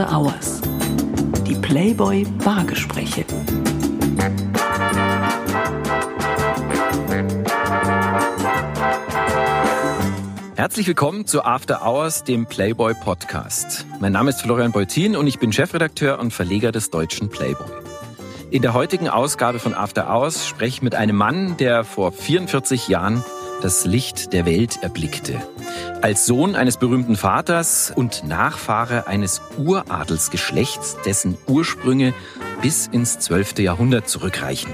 After Hours. Die Playboy Bargespräche. Herzlich willkommen zu After Hours, dem Playboy Podcast. Mein Name ist Florian Beutin und ich bin Chefredakteur und Verleger des deutschen Playboy. In der heutigen Ausgabe von After Hours spreche ich mit einem Mann, der vor 44 Jahren das Licht der Welt erblickte. Als Sohn eines berühmten Vaters und Nachfahre eines Uradelsgeschlechts, dessen Ursprünge bis ins 12. Jahrhundert zurückreichen.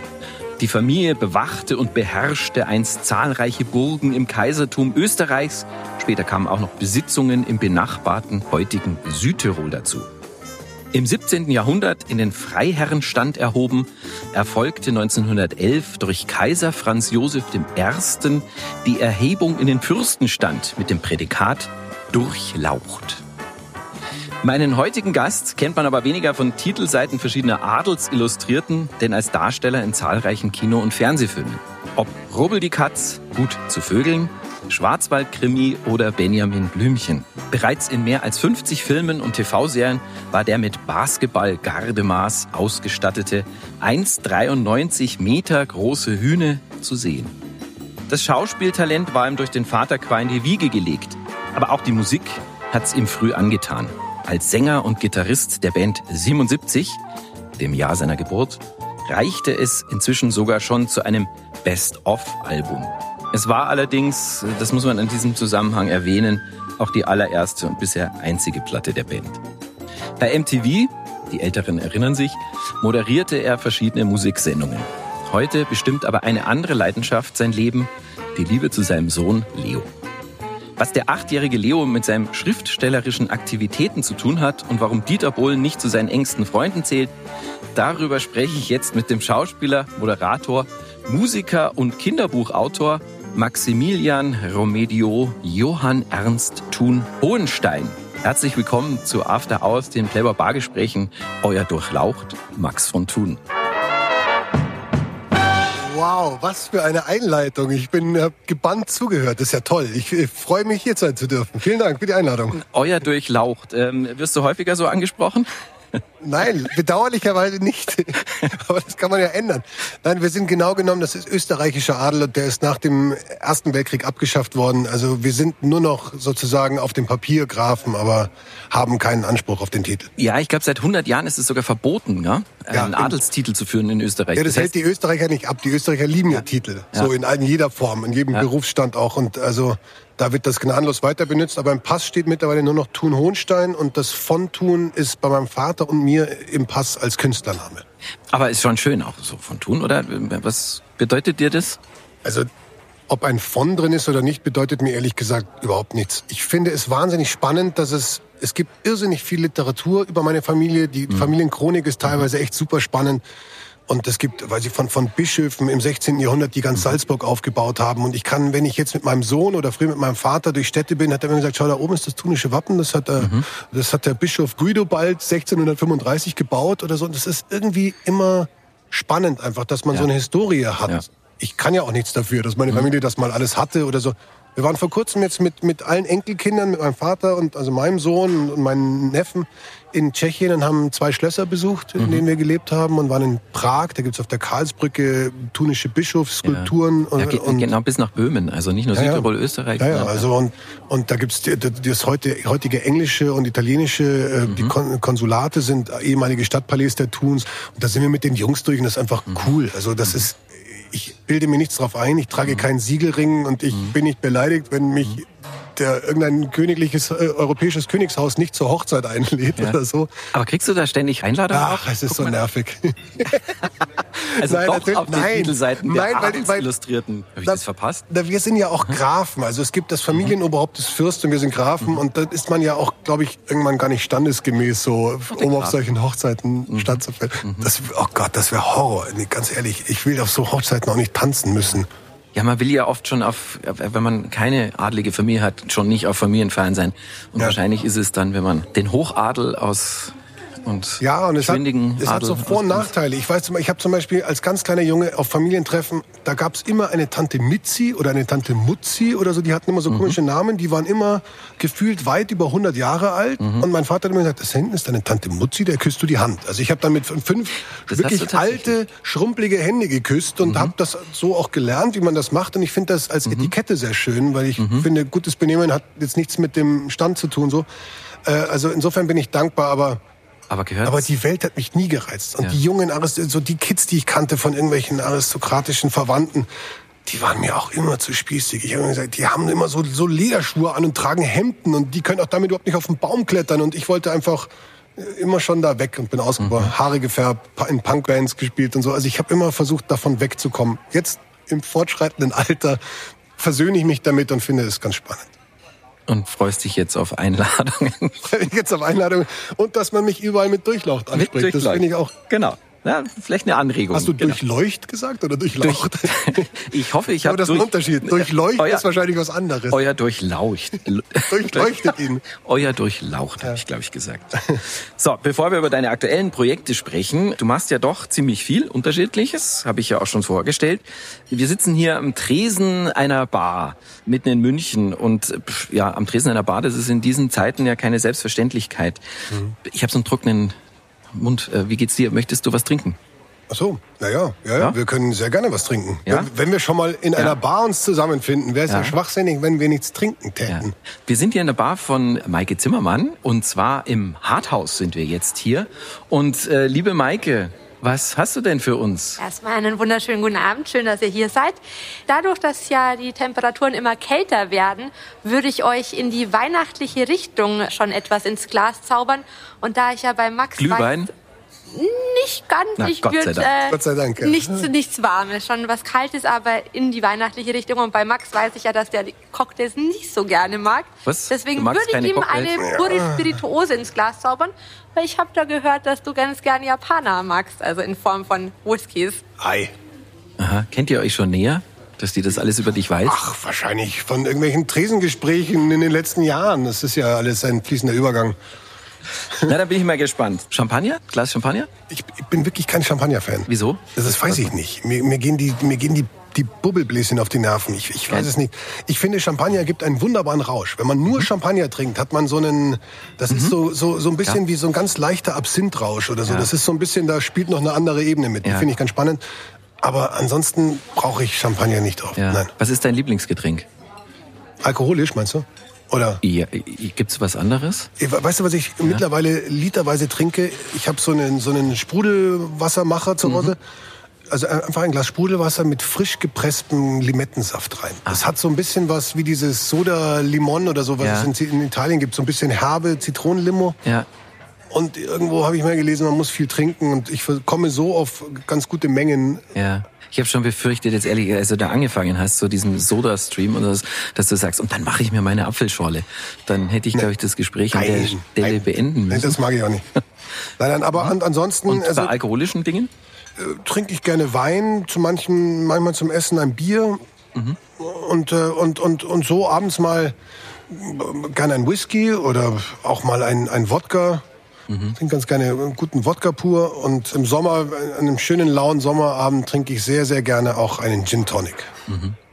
Die Familie bewachte und beherrschte einst zahlreiche Burgen im Kaisertum Österreichs. Später kamen auch noch Besitzungen im benachbarten heutigen Südtirol dazu. Im 17. Jahrhundert in den Freiherrenstand erhoben, erfolgte 1911 durch Kaiser Franz Josef I. die Erhebung in den Fürstenstand mit dem Prädikat Durchlaucht. Meinen heutigen Gast kennt man aber weniger von Titelseiten verschiedener Adelsillustrierten, denn als Darsteller in zahlreichen Kino- und Fernsehfilmen. Ob Rubbel die Katz, Gut zu Vögeln, Schwarzwaldkrimi oder Benjamin Blümchen. Bereits in mehr als 50 Filmen und TV-Serien war der mit Basketball-Gardemaß ausgestattete 1,93 Meter große Hühne zu sehen. Das Schauspieltalent war ihm durch den Vater qua in die Wiege gelegt. Aber auch die Musik hat's ihm früh angetan. Als Sänger und Gitarrist der Band 77, dem Jahr seiner Geburt, reichte es inzwischen sogar schon zu einem Best-of-Album. Es war allerdings, das muss man in diesem Zusammenhang erwähnen, auch die allererste und bisher einzige Platte der Band. Bei MTV, die Älteren erinnern sich, moderierte er verschiedene Musiksendungen. Heute bestimmt aber eine andere Leidenschaft sein Leben, die Liebe zu seinem Sohn Leo. Was der achtjährige Leo mit seinen schriftstellerischen Aktivitäten zu tun hat und warum Dieter Bohlen nicht zu seinen engsten Freunden zählt, darüber spreche ich jetzt mit dem Schauspieler, Moderator, Musiker und Kinderbuchautor Maximilian Romedio Johann Ernst Thun Hohenstein. Herzlich willkommen zu After Hours, den Playboy Bargesprächen. Euer Durchlaucht Max von Thun. Wow, was für eine Einleitung. Ich bin äh, gebannt zugehört. Das ist ja toll. Ich, ich freue mich, hier sein zu dürfen. Vielen Dank für die Einladung. Euer Durchlaucht. Ähm, wirst du häufiger so angesprochen? Nein, bedauerlicherweise nicht. Aber das kann man ja ändern. Nein, wir sind genau genommen, das ist österreichischer Adel und der ist nach dem Ersten Weltkrieg abgeschafft worden. Also wir sind nur noch sozusagen auf dem Papier Grafen, aber haben keinen Anspruch auf den Titel. Ja, ich glaube, seit 100 Jahren ist es sogar verboten, ne? Ja, einen Adelstitel zu führen in Österreich. Ja, das, das hält die Österreicher nicht ab. Die Österreicher lieben ja, Titel. Ja. So in, in jeder Form, in jedem Ja. Berufsstand auch. Und also da wird das gnadenlos weiter benutzt. Aber im Pass steht mittlerweile nur noch Thun Hohenstein und das von Thun ist bei meinem Vater und mir im Pass als Künstlername. Aber ist schon schön auch so von tun, oder? Was bedeutet dir das? Also ob ein von drin ist oder nicht, bedeutet mir ehrlich gesagt überhaupt nichts. Ich finde es wahnsinnig spannend, dass es es gibt irrsinnig viel Literatur über meine Familie. Die Familienchronik ist teilweise echt super spannend. Und es gibt, weil sie von, von Bischöfen im 16. Jahrhundert, die ganz Salzburg aufgebaut haben. Und ich kann, wenn ich jetzt mit meinem Sohn oder früher mit meinem Vater durch Städte bin, hat er mir gesagt, schau, da oben ist das tunische Wappen. Das hat, der, das hat der Bischof Guidobald 1635 gebaut oder so. Und das ist irgendwie immer spannend einfach, dass man Ja. so eine Historie hat. Ja. Ich kann ja auch nichts dafür, dass meine Familie das mal alles hatte oder so. Wir waren vor kurzem jetzt mit, mit allen Enkelkindern, mit meinem Vater und also meinem Sohn und meinen Neffen in Tschechien und haben zwei Schlösser besucht, in denen wir gelebt haben und waren in Prag. Da gibt's auf der Karlsbrücke tunische Bischofsskulpturen. Ja, und, geht, und, genau bis nach Böhmen, also nicht nur Ja, ja. Südtirol, Österreich. ja, ja, also und, und da gibt's die, die- das heute, heutige englische und italienische, äh, die Kon Konsulate sind ehemalige Stadtpalais der Thuns. Und da sind wir mit den Jungs durch und das ist einfach cool. Also das ist, ich bilde mir nichts drauf ein, ich trage keinen Siegelring und ich bin nicht beleidigt, wenn mich der irgendein königliches äh, europäisches Königshaus nicht zur Hochzeit einlädt Ja. oder so. Aber kriegst du da ständig Einladungen? Ach, es ist Guck so nervig. Also Nein, doch auf den nein. Titelseiten der Nein, weil- weil- Adelsillustrierten. Habe ich Na, das verpasst? Na, wir sind ja auch Grafen. Also es gibt das Familienoberhaupt des Fürst und wir sind Grafen. Und da ist man ja auch, glaube ich, irgendwann gar nicht standesgemäß so, um auf Graf. solchen Hochzeiten stattzufinden. Das, oh Gott, das wäre Horror. Nee, ganz ehrlich, ich will auf so Hochzeiten auch nicht tanzen müssen. Ja, man will ja oft schon auf, wenn man keine adlige Familie hat, schon nicht auf Familienfeiern sein. Und Ja. wahrscheinlich ist es dann, wenn man den Hochadel aus und Ja, und es hat, es hat so Vor- und Nachteile. Ich weiß, ich habe zum Beispiel als ganz kleiner Junge auf Familientreffen, da gab's immer eine Tante Mitzi oder eine Tante Mutzi oder so, die hatten immer so Mhm. komische Namen, die waren immer gefühlt weit über 100 Jahre alt. Mhm. Und mein Vater hat immer gesagt, das hinten ist deine Tante Mutzi, der küsst du die Hand. Also ich habe dann mit fünf Das wirklich alte, schrumpelige Hände geküsst und habe das so auch gelernt, wie man das macht. Und ich finde das als Etikette sehr schön, weil ich finde, gutes Benehmen hat jetzt nichts mit dem Stand zu tun. So. Äh, also insofern bin ich dankbar, aber Aber aber die Welt hat mich nie gereizt. Und Ja. die jungen Arist so die Kids, die ich kannte von irgendwelchen aristokratischen Verwandten, die waren mir auch immer zu spießig. Ich habe immer gesagt, die haben immer so, so Lederschuhe an und tragen Hemden und die können auch damit überhaupt nicht auf den Baum klettern. Und ich wollte einfach äh, immer schon da weg und bin ausgebrochen, Haare gefärbt, in Punkbands gespielt und so. Also ich habe immer versucht, davon wegzukommen. Jetzt im fortschreitenden Alter versöhne ich mich damit und finde es ganz spannend. Und freust dich jetzt auf Einladungen. Jetzt auf Einladung und dass man mich überall mit Durchlaucht anspricht. Das finde ich auch Genau. Ja, vielleicht eine Anregung. Hast du genau. durchleucht gesagt oder durchlaucht? Ich hoffe, ich habe das ist ein durch, Unterschied. Durchleucht Euer- ist wahrscheinlich was anderes. Euer Durchlaucht. Durchleuchtet ihn. Euer Durchlaucht, habe ich, glaube ich, gesagt. So, bevor wir über deine aktuellen Projekte sprechen, du machst ja doch ziemlich viel Unterschiedliches, habe ich ja auch schon vorgestellt. Wir sitzen hier am Tresen einer Bar mitten in München und ja, am Tresen einer Bar, das ist in diesen Zeiten ja keine Selbstverständlichkeit. Mhm. Ich habe so einen trockenen Mund. Äh, Wie geht's dir? Möchtest du was trinken? Ach so, naja, ja, ja, wir können sehr gerne was trinken. Ja? Wenn, wenn wir schon mal in Ja. einer Bar uns zusammenfinden, wäre es ja. Ja. schwachsinnig, wenn wir nichts trinken täten. Wir sind hier in der Bar von Maike Zimmermann und zwar im Harthaus sind wir jetzt hier. Und äh, liebe Maike, was hast du denn für uns? Erstmal einen wunderschönen guten Abend. Schön, dass ihr hier seid. Dadurch, dass ja die Temperaturen immer kälter werden, würde ich euch in die weihnachtliche Richtung schon etwas ins Glas zaubern. Und da ich ja bei Max Glühwein? weiß, nicht ganz, Na, ich Gott sei würde Dank. äh, Gott sei Dank, ja. nichts, nichts Warmes, schon was Kaltes, aber in die weihnachtliche Richtung. Und bei Max weiß ich ja, dass der Cocktails nicht so gerne mag. Was? Deswegen würde ich ihm Cocktails? eine pure Spirituose ins Glas zaubern, weil ich habe da gehört, dass du ganz gerne Japaner magst, also in Form von Whiskys. Ei. Aha. Kennt ihr euch schon näher, dass die das alles über dich weiß? Ach, wahrscheinlich von irgendwelchen Tresengesprächen in den letzten Jahren. Das ist ja alles ein fließender Übergang. Na, da bin ich mal gespannt. Champagner? Glas Champagner? Ich, ich bin wirklich kein Champagner-Fan. Wieso? Das ist, weiß ich nicht. Mir, mir gehen die, mir gehen die, die Bubbelbläschen auf die Nerven. Ich, ich weiß es nicht. Ich finde, Champagner gibt einen wunderbaren Rausch. Wenn man nur Champagner trinkt, hat man so einen, das ist so, so, so ein bisschen Ja. wie so ein ganz leichter Absinthrausch oder so. Ja. Das ist so ein bisschen, da spielt noch eine andere Ebene mit. Die Ja. finde ich ganz spannend. Aber ansonsten brauche ich Champagner nicht drauf. Nein. Was ist dein Lieblingsgetränk? Alkoholisch, meinst du? Oder? Ja, gibt's was anderes? Weißt du, was ich mittlerweile literweise trinke? Ich habe so einen, so einen Sprudelwassermacher Mhm. zu Hause. Also einfach ein Glas Sprudelwasser mit frisch gepresstem Limettensaft rein. Das hat so ein bisschen was wie dieses Soda Limon oder so, was Ja. es in, in Italien gibt. So ein bisschen herbe Zitronenlimo. Ja. Und irgendwo habe ich mal gelesen, man muss viel trinken. Und ich komme so auf ganz gute Mengen. Ja. Ich habe schon befürchtet, jetzt ehrlich, als du da angefangen hast, so diesen Soda-Stream, und das, dass du sagst, und dann mache ich mir meine Apfelschorle. Dann hätte ich, glaube ich, das Gespräch an der Stelle nein. beenden Nein, müssen. das mag ich auch nicht. Nein, nein, aber an, ansonsten und also, bei alkoholischen Dingen? trinke ich gerne Wein, zu manchen, manchmal zum Essen ein Bier. Und, äh, und, und, und so abends mal äh, gerne ein Whisky oder auch mal ein, ein Wodka. Ich trinke ganz gerne einen guten Wodka pur. Und im Sommer, an einem schönen lauen Sommerabend, trinke ich sehr, sehr gerne auch einen Gin Tonic.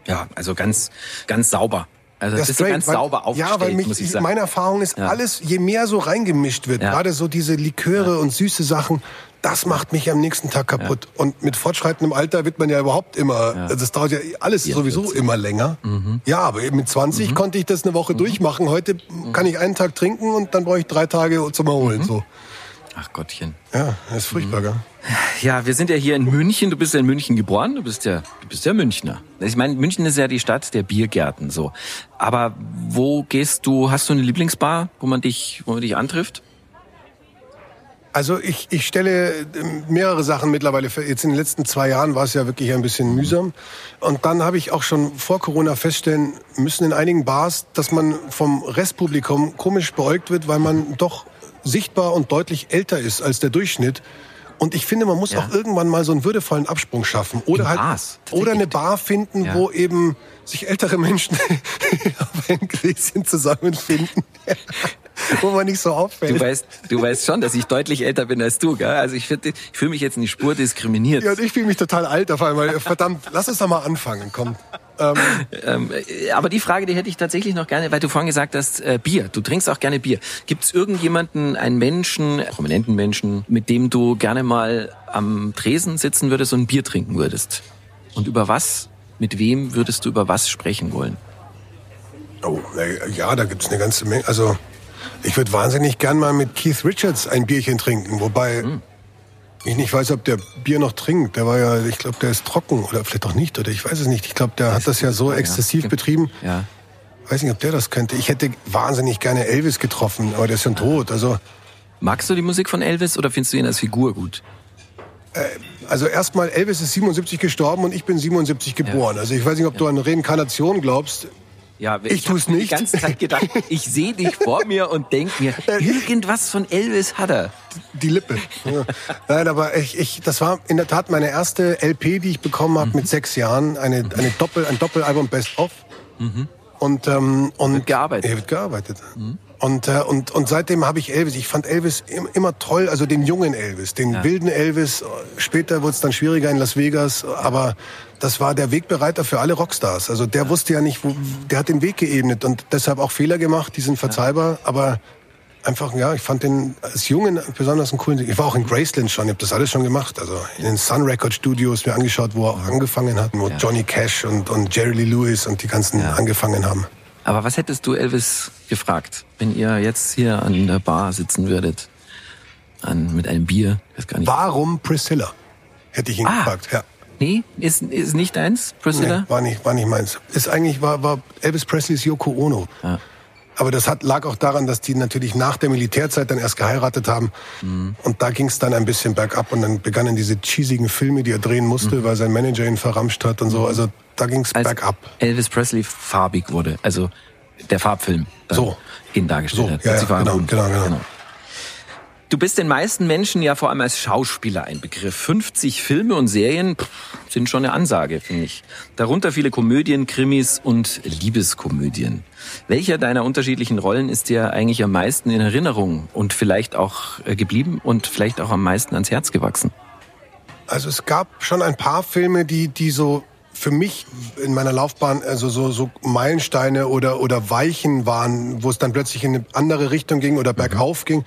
Ja, also ganz, ganz sauber. Also das ist ganz weil- sauber aufgestellt, Ja, weil mich, muss ich sagen. meine Erfahrung ist, Ja. alles, je mehr so reingemischt wird, Ja. gerade so diese Liköre und süße Sachen, das macht mich am nächsten Tag kaputt. Und mit fortschreitendem Alter wird man ja überhaupt immer, also das dauert ja alles sowieso 44. immer länger. Mhm. Ja, aber eben mit 20 konnte ich das eine Woche durchmachen. Heute kann ich einen Tag trinken und dann brauche ich drei Tage zum Erholen. Mhm. So. Ach Gottchen. Ja, das ist furchtbar, Mhm. gell? Ja, wir sind ja hier in München. Du bist ja in München geboren. Du bist ja, du bist ja Münchner. Ich meine, München ist ja die Stadt der Biergärten, so. Aber wo gehst du? Hast du eine Lieblingsbar, wo man dich, wo man dich antrifft? Also ich, ich stelle ähm, mehrere Sachen mittlerweile. fe- Jetzt in den letzten zwei Jahren war es ja wirklich ein bisschen mühsam. Und dann habe ich auch schon vor Corona feststellen müssen in einigen Bars, dass man vom Restpublikum komisch beäugt wird, weil man doch sichtbar und deutlich älter ist als der Durchschnitt. Und ich finde, man muss Ja. auch irgendwann mal so einen würdevollen Absprung schaffen. Oder In halt, Bars, oder eine Bar finden, Ja. wo eben sich ältere Menschen auf ein Gläschen zusammenfinden. wo man nicht so auffällt. Du weißt, du weißt schon, dass ich deutlich älter bin als du, gell? Also ich, ich fühle mich jetzt in die Spur diskriminiert. Ja, und ich fühle mich total alt auf einmal. Verdammt, lass uns doch mal anfangen, komm. Ähm, ähm, aber die Frage, die hätte ich tatsächlich noch gerne, weil du vorhin gesagt hast, äh, Bier. Du trinkst auch gerne Bier. Gibt es irgendjemanden, einen Menschen, prominenten Menschen, mit dem du gerne mal am Tresen sitzen würdest und ein Bier trinken würdest? Und über was, mit wem würdest du über was sprechen wollen? Oh, ja, da gibt's eine ganze Menge. Also ich würde wahnsinnig gern mal mit Keith Richards ein Bierchen trinken, wobei hm. ich nicht weiß, ob der Bier noch trinkt. Der war ja, ich glaube, der ist trocken oder vielleicht auch nicht, oder ich weiß es nicht. Ich glaube, der das hat das ja so exzessiv ja. betrieben. Ja. Weiß nicht, ob der das könnte. Ich hätte wahnsinnig gerne Elvis getroffen, aber der ist schon tot. Also Magst du die Musik von Elvis oder findest du ihn als Figur gut? Äh, also erstmal, Elvis ist 77 gestorben und ich bin 77 geboren. Ja. Also ich weiß nicht, ob du an Reinkarnation glaubst. Ja, ich, ich tue es nicht. die ganze Zeit gedacht, ich sehe dich vor mir und denke mir, irgendwas von Elvis hat er. Die Lippe. Ja. Nein, aber ich, ich, das war in der Tat meine erste LP, die ich bekommen habe mhm. mit sechs Jahren. Eine, eine Doppel, ein Doppelalbum Best of. Mhm. Und, ähm, und wird gearbeitet. Ja, wird gearbeitet. Mhm. Und, äh, und, und seitdem habe ich Elvis. Ich fand Elvis immer toll, also den jungen Elvis, den ja. wilden Elvis. Später wurde es dann schwieriger in Las Vegas, aber das war der Wegbereiter für alle Rockstars. Also der wusste ja nicht, wo, der hat den Weg geebnet und deshalb auch Fehler gemacht, die sind verzeihbar, aber einfach, ja, ich fand den als Jungen besonders einen coolen. Ich war auch in Graceland schon, ich habe das alles schon gemacht. Also in den Sun Record Studios mir angeschaut, wo er angefangen hat, wo ja. Johnny Cash und, und Jerry Lee Lewis und die ganzen ja. angefangen haben. Aber was hättest du Elvis gefragt, wenn ihr jetzt hier an der Bar sitzen würdet? An, mit einem Bier? Weiß gar nicht. Warum Priscilla? Hätte ich ihn ah. gefragt, ja. Nee, ist, ist nicht deins, Priscilla? Nee, war nicht, war nicht meins. Ist eigentlich, war, war Elvis Presleys Yoko Ono. Ja. Aber das hat, lag auch daran, dass die natürlich nach der Militärzeit dann erst geheiratet haben. Mhm. Und da ging es dann ein bisschen bergab und dann begannen diese cheesigen Filme, die er drehen musste, mhm. weil sein Manager ihn verramscht hat und so. Also da ging es bergab. Elvis Presley farbig wurde, also der Farbfilm so. ihn dargestellt so, hat. Ja, ja, genau, genau, genau, genau. Du bist den meisten Menschen ja vor allem als Schauspieler ein Begriff. 50 Filme und Serien pff, sind schon eine Ansage, finde ich. Darunter viele Komödien, Krimis und Liebeskomödien. Welcher deiner unterschiedlichen Rollen ist dir eigentlich am meisten in Erinnerung und vielleicht auch äh, geblieben und vielleicht auch am meisten ans Herz gewachsen? Also es gab schon ein paar Filme, die, die so für mich in meiner Laufbahn also so, so Meilensteine oder, oder Weichen waren, wo es dann plötzlich in eine andere Richtung ging oder bergauf mhm. ging.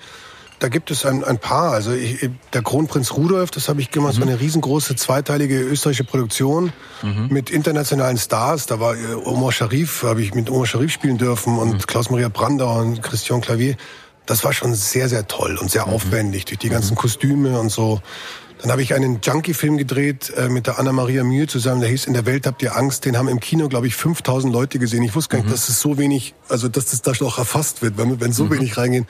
Da gibt es ein, ein paar. Also ich, der Kronprinz Rudolf, das habe ich gemacht, mhm. so eine riesengroße zweiteilige österreichische Produktion mhm. mit internationalen Stars. Da war äh, Omar Sharif, habe ich mit Omar Sharif spielen dürfen und mhm. Klaus-Maria Brandauer und Christian Clavier. Das war schon sehr, sehr toll und sehr mhm. aufwendig durch die ganzen mhm. Kostüme und so. Dann habe ich einen Junkie-Film gedreht äh, mit der Anna-Maria Mühe zusammen. Der hieß In der Welt habt ihr Angst. Den haben im Kino, glaube ich, 5000 Leute gesehen. Ich wusste gar nicht, dass es so wenig, also dass das da noch erfasst wird, wenn, wenn so wenig reingehen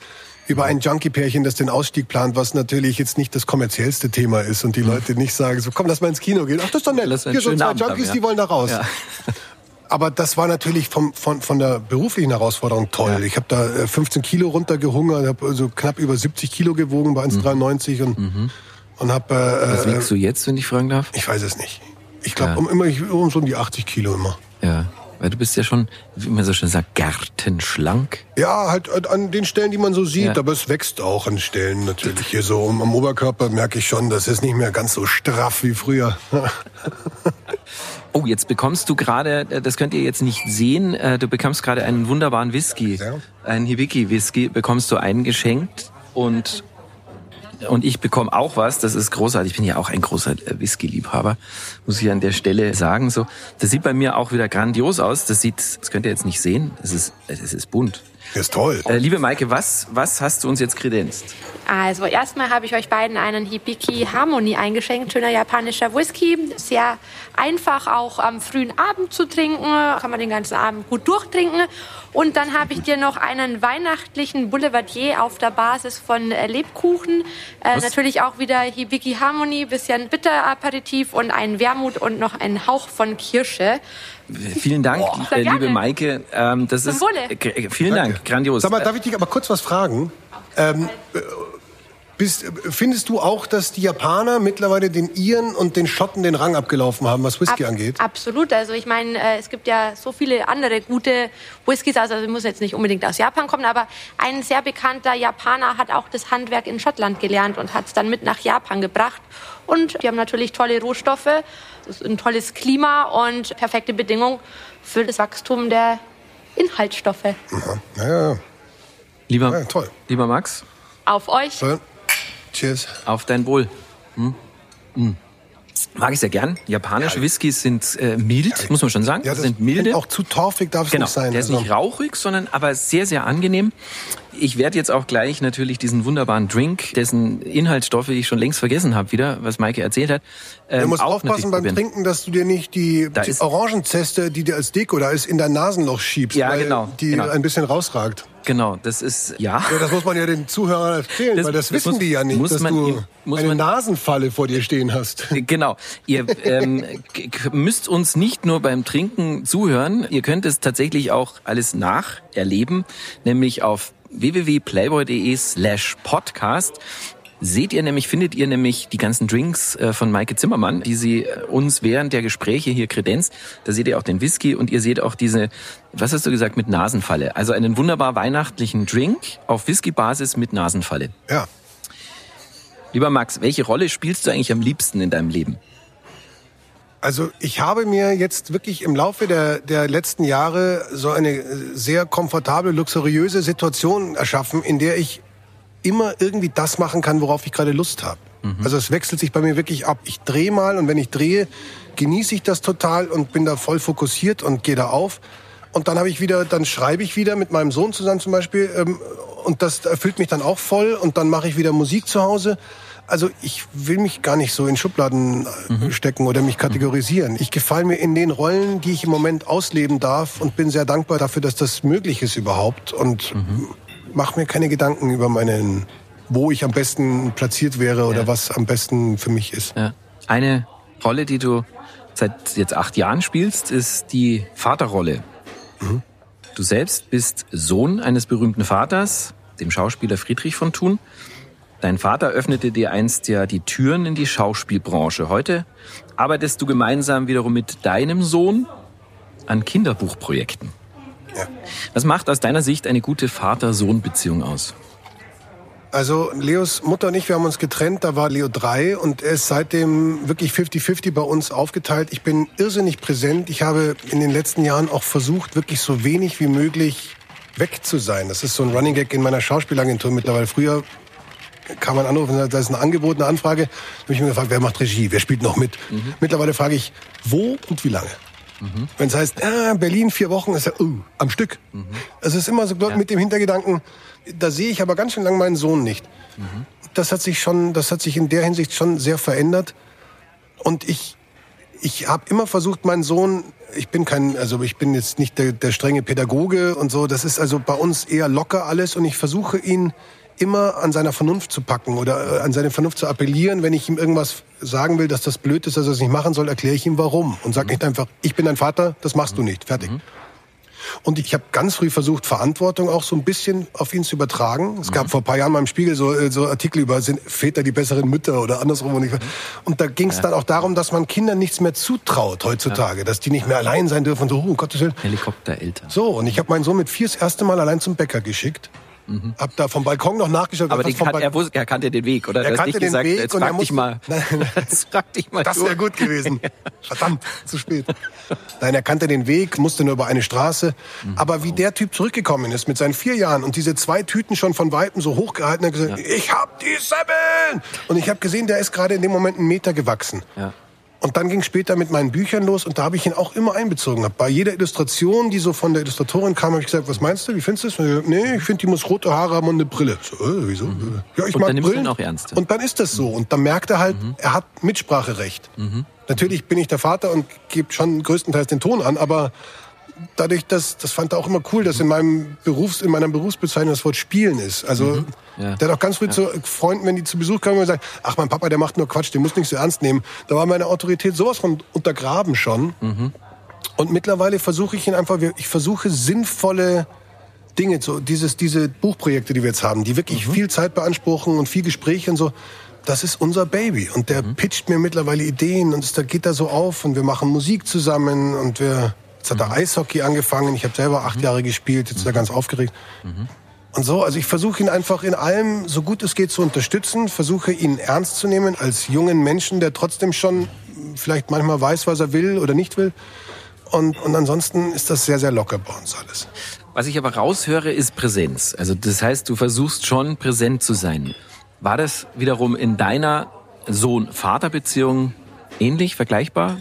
über ein Junkie-Pärchen, das den Ausstieg plant, was natürlich jetzt nicht das kommerziellste Thema ist und die mhm. Leute nicht sagen, so komm, lass mal ins Kino gehen. Ach, das ist doch nett. Hier sind zwei Junkies, haben, ja. die wollen da raus. Ja. Aber das war natürlich vom, von, von der beruflichen Herausforderung toll. Ja. Ich habe da 15 äh, Kilo runtergehungert, habe also knapp über 70 Kilo gewogen bei 1,93 mhm. und, mhm. und habe... Äh, Was wiegst du jetzt, wenn ich fragen darf? Ich weiß es nicht. Ich glaube, ja. um, immer um so um die 80 Kilo immer. Ja. Weil du bist ja schon, wie man so schön sagt, gartenschlank. Ja, halt an den Stellen, die man so sieht, ja. aber es wächst auch an Stellen natürlich. Hier so am Oberkörper merke ich schon, das ist nicht mehr ganz so straff wie früher. oh, jetzt bekommst du gerade, äh, das könnt ihr jetzt nicht sehen, äh, du bekommst gerade einen wunderbaren Whisky. Ja. Einen Hibiki-Whisky bekommst du eingeschenkt und und ich bekomme auch was, das ist großartig. Ich bin ja auch ein großer äh, Whisky-Liebhaber, muss ich an der Stelle sagen. So, das sieht bei mir auch wieder grandios aus. Das sieht, das könnt ihr jetzt nicht sehen. Es ist, es ist bunt. Das ist toll. Äh, liebe Maike, was, was hast du uns jetzt kredenzt? Also erstmal habe ich euch beiden einen Hibiki Harmony eingeschenkt, schöner japanischer Whisky, sehr einfach auch am frühen Abend zu trinken, kann man den ganzen Abend gut durchtrinken. Und dann habe ich dir noch einen weihnachtlichen Boulevardier auf der Basis von Lebkuchen, äh, natürlich auch wieder Hibiki Harmony, bisschen Bitteraperitif und ein Wermut und noch ein Hauch von Kirsche. Vielen Dank, äh, liebe Maike. Ähm, das ist, äh, vielen Dank, grandios. Sag mal, darf ich dich aber kurz was fragen? Ähm, Bist, findest du auch, dass die Japaner mittlerweile den Iren und den Schotten den Rang abgelaufen haben, was Whisky Ab, angeht? Absolut. Also ich meine, äh, es gibt ja so viele andere gute Whiskys. Also es muss jetzt nicht unbedingt aus Japan kommen, aber ein sehr bekannter Japaner hat auch das Handwerk in Schottland gelernt und hat es dann mit nach Japan gebracht. Und die haben natürlich tolle Rohstoffe, ein tolles Klima und perfekte Bedingungen für das Wachstum der Inhaltsstoffe. Ja, ja, ja. Lieber, Ja, toll. lieber Max, Auf euch. So. Cheers. auf dein Wohl. Hm? Hm. Mag ich sehr gern. Japanische Whiskys sind äh, mild, muss man schon sagen. Ja, das sind milde. Auch zu torfig darf es Genau, nicht sein. der ist Also, nicht rauchig, sondern aber sehr, sehr angenehm. Ich werde jetzt auch gleich natürlich diesen wunderbaren Drink, dessen Inhaltsstoffe ich schon längst vergessen habe wieder, was Maike erzählt hat. Ähm, Du musst aufpassen beim probieren. Trinken, dass du dir nicht die, die Orangenzeste, die dir als Deko da ist, in dein Nasenloch schiebst, Ja, weil genau, die genau. ein bisschen rausragt. Genau, das ist, ja. Ja, das muss man ja den Zuhörern erzählen, Das- weil das, das wissen muss- die ja nicht, muss dass man du muss eine man- Nasenfalle vor dir stehen hast. Genau. Ihr ähm, müsst uns nicht nur beim Trinken zuhören, ihr könnt es tatsächlich auch alles nacherleben, nämlich auf www.playboy.de slash podcast. Seht ihr nämlich, findet ihr nämlich die ganzen Drinks äh, von Maike Zimmermann, die sie äh, uns während der Gespräche hier kredenzt. Da seht ihr auch den Whisky und ihr seht auch diese, was hast du gesagt, mit Nasenfalle. Also einen wunderbar weihnachtlichen Drink auf Whisky-Basis mit Nasenfalle. Ja. Lieber Max, welche Rolle spielst du eigentlich am liebsten in deinem Leben? Also ich habe mir jetzt wirklich im Laufe der, der letzten Jahre so eine sehr komfortable, luxuriöse Situation erschaffen, in der ich immer irgendwie das machen kann, worauf ich gerade Lust habe. Also es wechselt sich bei mir wirklich ab. Ich drehe mal und wenn ich drehe, genieße ich das total und bin da voll fokussiert und gehe da auf. Und dann habe ich wieder, dann schreibe ich wieder mit meinem Sohn zusammen zum Beispiel ähm, und das erfüllt mich dann auch voll und dann mache ich wieder Musik zu Hause. Also ich will mich gar nicht so in Schubladen äh, stecken oder mich kategorisieren. Ich gefalle mir in den Rollen, die ich im Moment ausleben darf und bin sehr dankbar dafür, dass das möglich ist überhaupt und mache mir keine Gedanken über meinen, wo ich am besten platziert wäre oder Ja. was am besten für mich ist. Ja. Eine Rolle, die du seit jetzt acht Jahren spielst, ist die Vaterrolle. Du selbst bist Sohn eines berühmten Vaters, dem Schauspieler Friedrich von Thun. Dein Vater öffnete dir einst ja die Türen in die Schauspielbranche. Heute arbeitest du gemeinsam wiederum mit deinem Sohn an Kinderbuchprojekten. Ja. Was macht aus deiner Sicht eine gute Vater-Sohn-Beziehung aus? Also Leos Mutter und ich, wir haben uns getrennt, da war Leo drei und er ist seitdem wirklich 50-50 bei uns aufgeteilt. Ich bin irrsinnig präsent. Ich habe in den letzten Jahren auch versucht, wirklich so wenig wie möglich weg zu sein. Das ist so ein Running Gag in meiner Schauspielagentur mittlerweile. Früher kam man anrufen, da ist ein Angebot, eine Anfrage. Da habe ich mir gefragt, wer macht Regie, wer spielt noch mit? Mittlerweile frage ich, wo und wie lange? Wenn es heißt, ah, Berlin vier Wochen, ist ja uh, am Stück. Es ist immer so glaub, mit dem Hintergedanken, da sehe ich aber ganz schön lang meinen Sohn nicht. Das hat sich schon, das hat sich in der Hinsicht schon sehr verändert. Und ich, ich habe immer versucht, meinen Sohn, ich bin kein, also ich bin jetzt nicht der, der strenge Pädagoge und so. Das ist also bei uns eher locker alles und ich versuche ihn immer an seiner Vernunft zu packen oder äh, an seine Vernunft zu appellieren. Wenn ich ihm irgendwas sagen will, dass das blöd ist, dass er es nicht machen soll, erkläre ich ihm warum und sage nicht einfach, ich bin dein Vater, das machst du nicht, fertig. Und ich habe ganz früh versucht, Verantwortung auch so ein bisschen auf ihn zu übertragen. Es gab vor ein paar Jahren mal im Spiegel so, äh, so Artikel über, sind Väter die besseren Mütter oder andersrum. Und, ich, und da ging es dann auch darum, dass man Kindern nichts mehr zutraut heutzutage, dass die nicht mehr allein sein dürfen. So, oh, um Gottes Willen. Helikoptereltern. So, und ich habe meinen Sohn mit vier das erste Mal allein zum Bäcker geschickt. Hab da vom Balkon noch nachgeschaut. Aber was den vom kan Balkon- er, wusste, er kannte den Weg, oder? Er kannte den gesagt, Weg jetzt und er frag dich mal. Nein. Jetzt frag dich mal. Das wäre gut gewesen. Verdammt, zu spät. Nein, er kannte den Weg, musste nur über eine Straße. Aber wie der Typ zurückgekommen ist mit seinen vier Jahren und diese zwei Tüten schon von Weitem so hochgehalten hat, gesagt, ich hab die Semmeln! Und ich habe gesehen, der ist gerade in dem Moment einen Meter gewachsen. Ja. Und dann ging später mit meinen Büchern los und da habe ich ihn auch immer einbezogen. Bei jeder Illustration, die so von der Illustratorin kam, habe ich gesagt, was meinst du, wie findest du gesagt, Nee, ich finde, die muss rote Haare haben und eine Brille. So, äh, wieso? Ja, ich Und mag dann nimmst du Brillen. ihn auch ernst. Und dann ist das so. Und dann merkt er halt, er hat Mitspracherecht. Natürlich bin ich der Vater und gebe schon größtenteils den Ton an, aber dadurch, dass, das fand er auch immer cool, dass in meinem Berufs, in meiner Berufsbezeichnung das Wort Spielen ist. Also, Ja. der hat auch ganz früh zu Freunden, wenn die zu Besuch kamen, gesagt, ach, mein Papa, der macht nur Quatsch, den muss nicht so ernst nehmen. Da war meine Autorität sowas von untergraben schon. Und mittlerweile versuche ich ihn einfach, ich versuche sinnvolle Dinge, so dieses, diese Buchprojekte, die wir jetzt haben, die wirklich mhm. viel Zeit beanspruchen und viel Gespräche und so, das ist unser Baby. Und der mhm. pitcht mir mittlerweile Ideen und da geht er so auf und wir machen Musik zusammen und wir, jetzt hat er mhm. Eishockey angefangen, ich habe selber acht mhm. Jahre gespielt, jetzt ist er ganz aufgeregt. Mhm. Und so, also ich versuche ihn einfach in allem, so gut es geht, zu unterstützen, versuche ihn ernst zu nehmen als jungen Menschen, der trotzdem schon vielleicht manchmal weiß, was er will oder nicht will. Und, und ansonsten ist das sehr, sehr locker bei uns alles. Was ich aber raushöre, ist Präsenz. Also das heißt, du versuchst schon präsent zu sein. War das wiederum in deiner Sohn-Vater-Beziehung ähnlich, vergleichbar?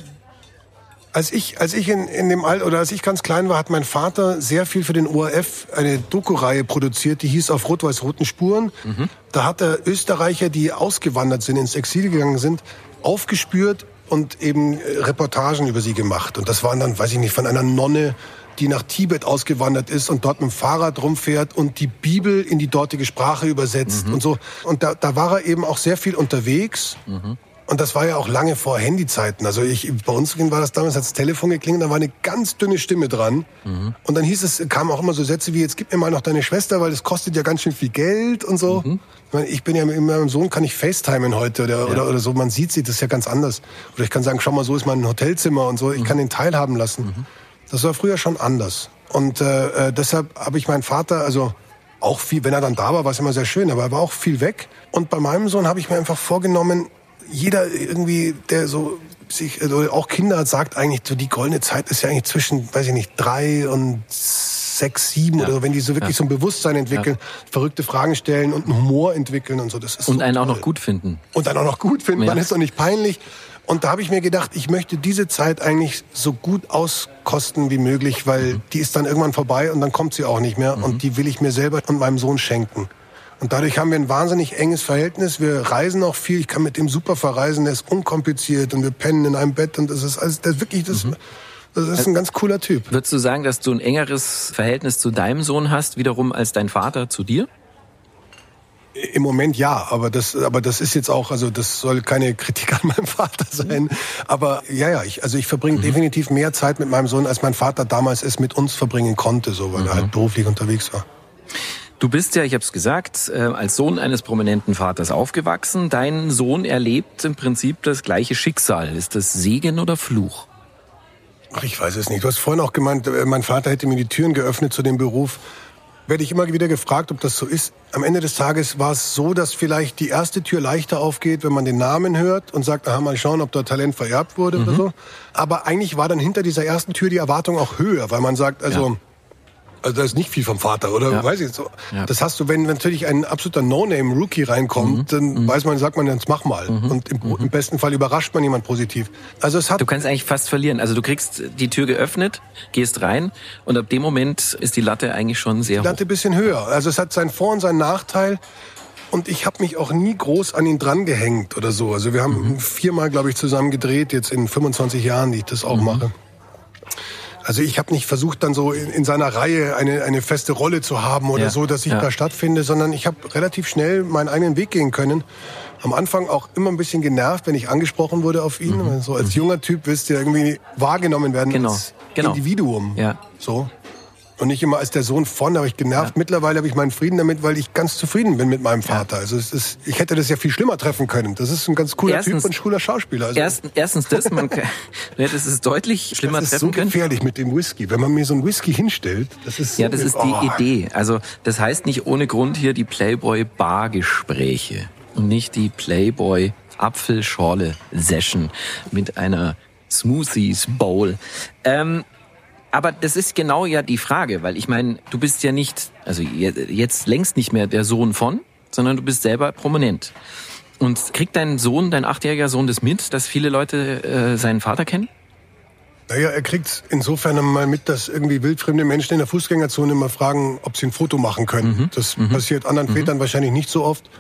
Als ich, als ich in, in dem All oder als ich ganz klein war, hat mein Vater sehr viel für den ORF eine Doku-Reihe produziert, die hieß auf rot-weiß-roten Spuren. Mhm. Da hat er Österreicher, die ausgewandert sind, ins Exil gegangen sind, aufgespürt und eben äh, Reportagen über sie gemacht. Und das waren dann, weiß ich nicht, von einer Nonne, die nach Tibet ausgewandert ist und dort mit dem Fahrrad rumfährt und die Bibel in die dortige Sprache übersetzt mhm. und so. Und da, da war er eben auch sehr viel unterwegs. Mhm. Und das war ja auch lange vor Handyzeiten. Also ich, bei uns war das damals, hat das Telefon geklingelt, da war eine ganz dünne Stimme dran. Mhm. Und dann hieß es, kamen auch immer so Sätze wie, jetzt gib mir mal noch deine Schwester, weil das kostet ja ganz schön viel Geld und so. Mhm. Ich bin ja mit meinem Sohn, kann ich FaceTimen heute oder, ja. oder, oder so. Man sieht sie, das ist ja ganz anders. Oder ich kann sagen, schau mal, so ist mein Hotelzimmer und so. Ich mhm. kann ihn teilhaben lassen. Mhm. Das war früher schon anders. Und äh, äh deshalb habe ich meinen Vater, also auch viel, wenn er dann da war, war es immer sehr schön, aber er war auch viel weg. Und bei meinem Sohn habe ich mir einfach vorgenommen, jeder irgendwie, der so sich, also auch Kinder sagt eigentlich, so die goldene Zeit ist ja eigentlich zwischen, weiß ich nicht, drei und sechs, sieben ja. oder wenn die so wirklich ja. so ein Bewusstsein entwickeln, ja. verrückte Fragen stellen und einen Humor entwickeln und so. Das ist und so einen toll. auch noch gut finden. Und einen auch noch gut finden. Man ist doch nicht peinlich. Und da habe ich mir gedacht, ich möchte diese Zeit eigentlich so gut auskosten wie möglich, weil mhm. die ist dann irgendwann vorbei und dann kommt sie auch nicht mehr. Mhm. Und die will ich mir selber und meinem Sohn schenken. Und dadurch haben wir ein wahnsinnig enges Verhältnis. Wir reisen auch viel. Ich kann mit dem super verreisen. Der ist unkompliziert und wir pennen in einem Bett und das ist alles, das ist wirklich, das, mhm. das ist ein ganz cooler Typ. Würdest du sagen, dass du ein engeres Verhältnis zu deinem Sohn hast, wiederum als dein Vater zu dir? Im Moment ja, aber das, aber das ist jetzt auch, also das soll keine Kritik an meinem Vater sein. Aber ja, ja, ich, also ich verbringe mhm. definitiv mehr Zeit mit meinem Sohn, als mein Vater damals es mit uns verbringen konnte, so weil mhm. er halt beruflich unterwegs war. Du bist ja, ich habe es gesagt, äh, als Sohn eines prominenten Vaters aufgewachsen. Dein Sohn erlebt im Prinzip das gleiche Schicksal. Ist das Segen oder Fluch? Ach, ich weiß es nicht. Du hast vorhin auch gemeint, äh, mein Vater hätte mir die Türen geöffnet zu dem Beruf. Werde ich immer wieder gefragt, ob das so ist. Am Ende des Tages war es so, dass vielleicht die erste Tür leichter aufgeht, wenn man den Namen hört und sagt, aha, mal schauen, ob da Talent vererbt wurde mhm. oder so. Aber eigentlich war dann hinter dieser ersten Tür die Erwartung auch höher, weil man sagt, also ja also da ist nicht viel vom Vater, oder? Ja. Weiß ich so. Ja. Das hast du, wenn natürlich ein absoluter No-Name-Rookie reinkommt, mhm. dann mhm. weiß man, sagt man, jetzt mach mal. Mhm. Und im, mhm. im, besten Fall überrascht man jemand positiv. Also es hat. Du kannst eigentlich fast verlieren. Also du kriegst die Tür geöffnet, gehst rein und ab dem Moment ist die Latte eigentlich schon sehr hoch. Die Latte ein bisschen höher. Also es hat seinen Vor- und seinen Nachteil. Und ich habe mich auch nie groß an ihn dran gehängt oder so. Also wir haben mhm. viermal, glaube ich, zusammen gedreht, jetzt in 25 Jahren, die ich das auch mhm. mache. Also ich habe nicht versucht, dann so in, in, seiner Reihe eine, eine feste Rolle zu haben oder ja. so, dass ich ja. da stattfinde, sondern ich habe relativ schnell meinen eigenen Weg gehen können. Am Anfang auch immer ein bisschen genervt, wenn ich angesprochen wurde auf ihn. Mhm. So als junger Typ willst du ja irgendwie wahrgenommen werden genau. als genau. Individuum. Ja. So. Und nicht immer als der Sohn von, da habe ich genervt. Ja. Mittlerweile habe ich meinen Frieden damit, weil ich ganz zufrieden bin mit meinem Vater. Ja. Also es ist, ich hätte das ja viel schlimmer treffen können. Das ist ein ganz cooler erstens, Typ und cooler Schauspieler. Also erstens, erstens das, man kann, das ist deutlich schlimmer das ist treffen so können. gefährlich mit dem Whisky. Wenn man mir so einen Whisky hinstellt, das ist so Ja, das ist die oh. Idee. Also das heißt nicht ohne Grund hier die Playboy Bargespräche und nicht die Playboy Apfelschorle Session mit einer Smoothies Bowl. Ähm, aber das ist genau ja die Frage, weil ich meine, du bist ja nicht, also jetzt längst nicht mehr der Sohn von, sondern du bist selber prominent. Und kriegt dein Sohn, dein achtjähriger Sohn das mit, dass viele Leute äh, seinen Vater kennen? Naja, er kriegt insofern mal mit, dass irgendwie wildfremde Menschen in der Fußgängerzone immer fragen, ob sie ein Foto machen können. Mhm. Das mhm. passiert anderen mhm. Vätern wahrscheinlich nicht so oft.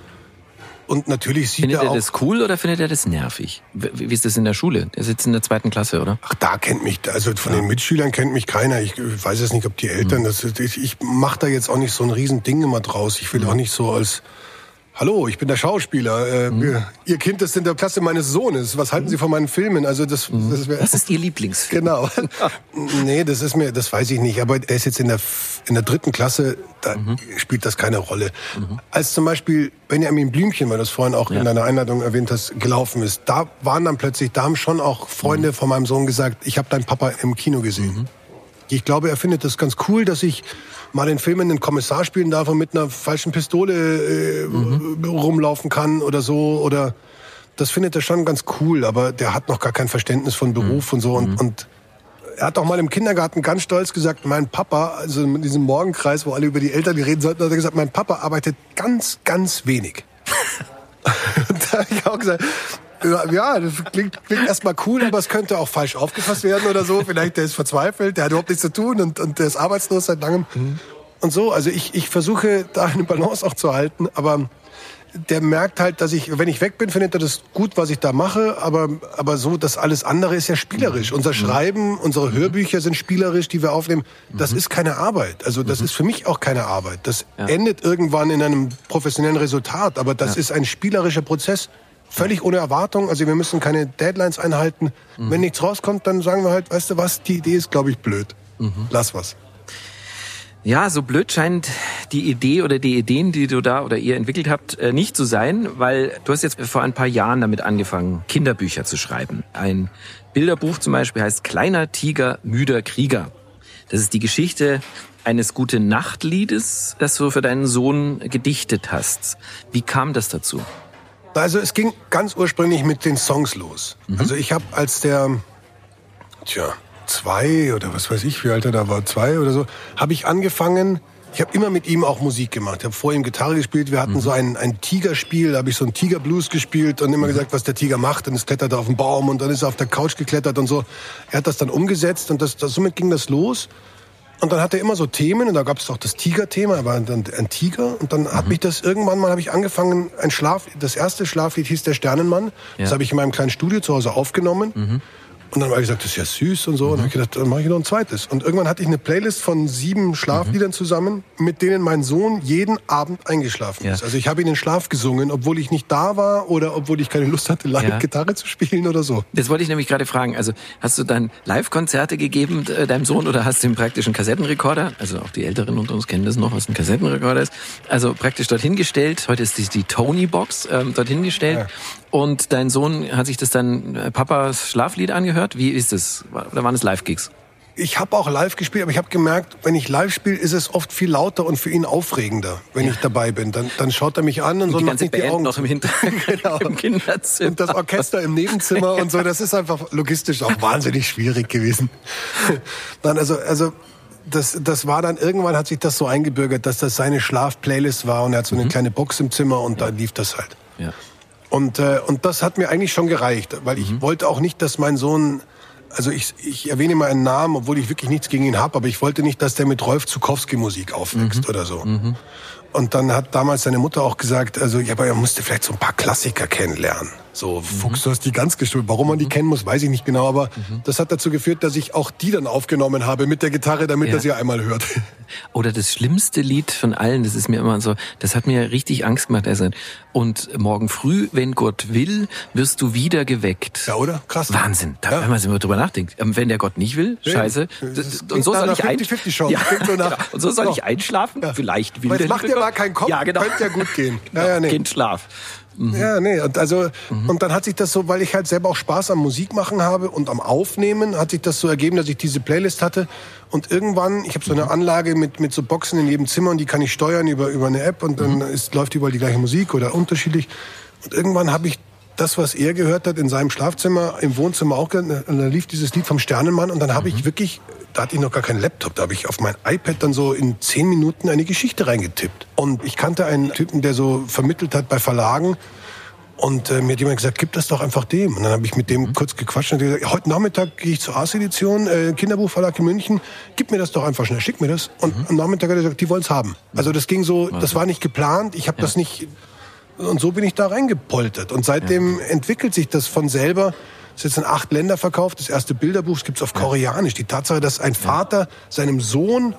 Und natürlich sieht findet er auch... Findet er das cool oder findet er das nervig? Wie ist das in der Schule? Der sitzt in der zweiten Klasse, oder? Ach, da kennt mich, also von ja. den Mitschülern kennt mich keiner. Ich weiß es nicht, ob die Eltern, mhm. das, ich, ich mache da jetzt auch nicht so ein Riesending immer draus. Ich will mhm. auch nicht so als hallo, ich bin der Schauspieler. Äh, mhm. Ihr Kind ist in der Klasse meines Sohnes. Was halten Sie von meinen Filmen? Also das, mhm. das, das ist Ihr Lieblingsfilm. Genau. nee, das ist mir, das weiß ich nicht. Aber er ist jetzt in der in der dritten Klasse, da mhm. spielt das keine Rolle. Mhm. Als zum Beispiel Benjamin Blümchen, weil du es vorhin auch ja. in deiner Einladung erwähnt hast, gelaufen ist, da waren dann plötzlich, da haben schon auch Freunde mhm. von meinem Sohn gesagt, ich habe deinen Papa im Kino gesehen. Mhm. Ich glaube, er findet das ganz cool, dass ich mal in Filmen einen Kommissar spielen darf und mit einer falschen Pistole äh, mhm. rumlaufen kann oder so. Oder das findet er schon ganz cool, aber der hat noch gar kein Verständnis von Beruf mhm. und so. Und, mhm. und er hat auch mal im Kindergarten ganz stolz gesagt, mein Papa, also in diesem Morgenkreis, wo alle über die Eltern reden sollten, hat er gesagt, mein Papa arbeitet ganz, ganz wenig. da habe ich auch gesagt, ja, das klingt, klingt erstmal cool, aber es könnte auch falsch aufgefasst werden oder so. Vielleicht der ist verzweifelt, der hat überhaupt nichts zu tun und, und der ist arbeitslos seit langem. Mhm. Und so, also ich, ich versuche da eine Balance auch zu halten, aber der merkt halt, dass ich, wenn ich weg bin, findet er das gut, was ich da mache, aber, aber so, das alles andere ist ja spielerisch. Mhm. Unser Schreiben, unsere Hörbücher sind spielerisch, die wir aufnehmen. Das mhm. ist keine Arbeit. Also das mhm. ist für mich auch keine Arbeit. Das ja. endet irgendwann in einem professionellen Resultat, aber das ja. ist ein spielerischer Prozess. Völlig ohne Erwartung. Also wir müssen keine Deadlines einhalten. Mhm. Wenn nichts rauskommt, dann sagen wir halt, weißt du was, die Idee ist, glaube ich, blöd. Mhm. Lass was. Ja, so blöd scheint die Idee oder die Ideen, die du da oder ihr entwickelt habt, äh, nicht zu sein, weil du hast jetzt vor ein paar Jahren damit angefangen, Kinderbücher zu schreiben. Ein Bilderbuch zum Beispiel heißt Kleiner Tiger, müder Krieger. Das ist die Geschichte eines gute Nachtliedes, das du für deinen Sohn gedichtet hast. Wie kam das dazu? Also es ging ganz ursprünglich mit den Songs los. Mhm. Also ich habe als der, tja, zwei oder was weiß ich, wie alt er da war, zwei oder so, habe ich angefangen, ich habe immer mit ihm auch Musik gemacht. Ich habe vor ihm Gitarre gespielt. Wir hatten mhm. so ein, ein Tigerspiel, da habe ich so ein Tigerblues gespielt und immer mhm. gesagt, was der Tiger macht. Und es klettert er auf den Baum und dann ist er auf der Couch geklettert und so. Er hat das dann umgesetzt und das, das, somit ging das los. Und dann hat er immer so Themen und da gab es auch das Tiger-Thema, er war dann ein Tiger. Und dann mhm. hat mich das irgendwann mal, habe ich angefangen, ein Schlaf, das erste Schlaflied hieß Der Sternenmann. Ja. Das habe ich in meinem kleinen Studio zu Hause aufgenommen. Mhm. Und dann habe ich gesagt, das ist ja süß und so. Mhm. Und dann habe ich gedacht, dann mache ich noch ein zweites. Und irgendwann hatte ich eine Playlist von sieben Schlafliedern mhm. zusammen, mit denen mein Sohn jeden Abend eingeschlafen ja. ist. Also ich habe ihn in Schlaf gesungen, obwohl ich nicht da war oder obwohl ich keine Lust hatte, live ja. Gitarre zu spielen oder so. Das wollte ich nämlich gerade fragen. Also hast du dann Live-Konzerte gegeben äh, deinem Sohn oder hast du ihm praktisch einen Kassettenrekorder? Also auch die Älteren unter uns kennen das noch, was ein Kassettenrekorder ist. Also praktisch dorthin gestellt. Heute ist die, die Tony-Box ähm, dorthin gestellt. Ja. Und dein Sohn hat sich das dann äh, Papas Schlaflied angehört? Wie ist es? Oder waren es Live-Gigs? Ich habe auch live gespielt, aber ich habe gemerkt, wenn ich live spiele, ist es oft viel lauter und für ihn aufregender, wenn ja. ich dabei bin. Dann, dann schaut er mich an und, und so macht nicht die Augen noch im Hintergrund genau. im Kinderzimmer. Und das Orchester im Nebenzimmer und so. Das ist einfach logistisch auch wahnsinnig schwierig gewesen. Dann also also das, das war dann irgendwann hat sich das so eingebürgert, dass das seine Schlafplaylist war und er hat so eine mhm. kleine Box im Zimmer und ja. da lief das halt. Ja. Und, äh, und das hat mir eigentlich schon gereicht, weil ich mhm. wollte auch nicht, dass mein Sohn, also ich, ich erwähne mal einen Namen, obwohl ich wirklich nichts gegen ihn habe, aber ich wollte nicht, dass der mit Rolf Zukowski Musik aufwächst mhm. oder so. Mhm. Und dann hat damals seine Mutter auch gesagt, also ja, aber er musste vielleicht so ein paar Klassiker kennenlernen. So, mhm. Fuchs, du hast die ganz gestuhlt. Warum man die mhm. kennen muss, weiß ich nicht genau, aber mhm. das hat dazu geführt, dass ich auch die dann aufgenommen habe mit der Gitarre, damit ja. er sie einmal hört. Oder das schlimmste Lied von allen, das ist mir immer so, das hat mir richtig Angst gemacht. Also, und morgen früh, wenn Gott will, wirst du wieder geweckt. Ja, oder? Krass. Wahnsinn. Da, ja. Wenn man sich mal drüber nachdenkt. Ähm, wenn der Gott nicht will, scheiße. Das, und so soll ich ein... ja, genau. Und so soll ich einschlafen? Ja. Vielleicht will Weil der macht ja mal keinen Kopf, ja, genau. könnte ja gut gehen. genau. ja, ja, nee. Kind Schlaf. Mhm. Ja, nee, und also mhm. und dann hat sich das so, weil ich halt selber auch Spaß am Musik machen habe und am Aufnehmen, hat sich das so ergeben, dass ich diese Playlist hatte und irgendwann, ich habe so eine mhm. Anlage mit mit so Boxen in jedem Zimmer und die kann ich steuern über über eine App und dann mhm. ist, läuft überall die gleiche Musik oder unterschiedlich und irgendwann habe ich das, was er gehört hat in seinem Schlafzimmer, im Wohnzimmer auch, und dann lief dieses Lied vom Sternenmann und dann habe ich mhm. wirklich da hatte ich noch gar keinen Laptop. Da habe ich auf mein iPad dann so in zehn Minuten eine Geschichte reingetippt. Und ich kannte einen Typen, der so vermittelt hat bei Verlagen. Und äh, mir hat jemand gesagt, gib das doch einfach dem. Und dann habe ich mit dem mhm. kurz gequatscht und gesagt, heute Nachmittag gehe ich zur Ars-Edition, äh, Kinderbuchverlag in München, gib mir das doch einfach schnell, schick mir das. Und mhm. am Nachmittag hat er gesagt, die wollen es haben. Also das ging so, das war nicht geplant, ich habe ja. das nicht... Und so bin ich da reingepoltert. Und seitdem ja. entwickelt sich das von selber. Es ist jetzt in acht Länder verkauft. Das erste Bilderbuch gibt es auf Koreanisch. Die Tatsache, dass ein Vater seinem Sohn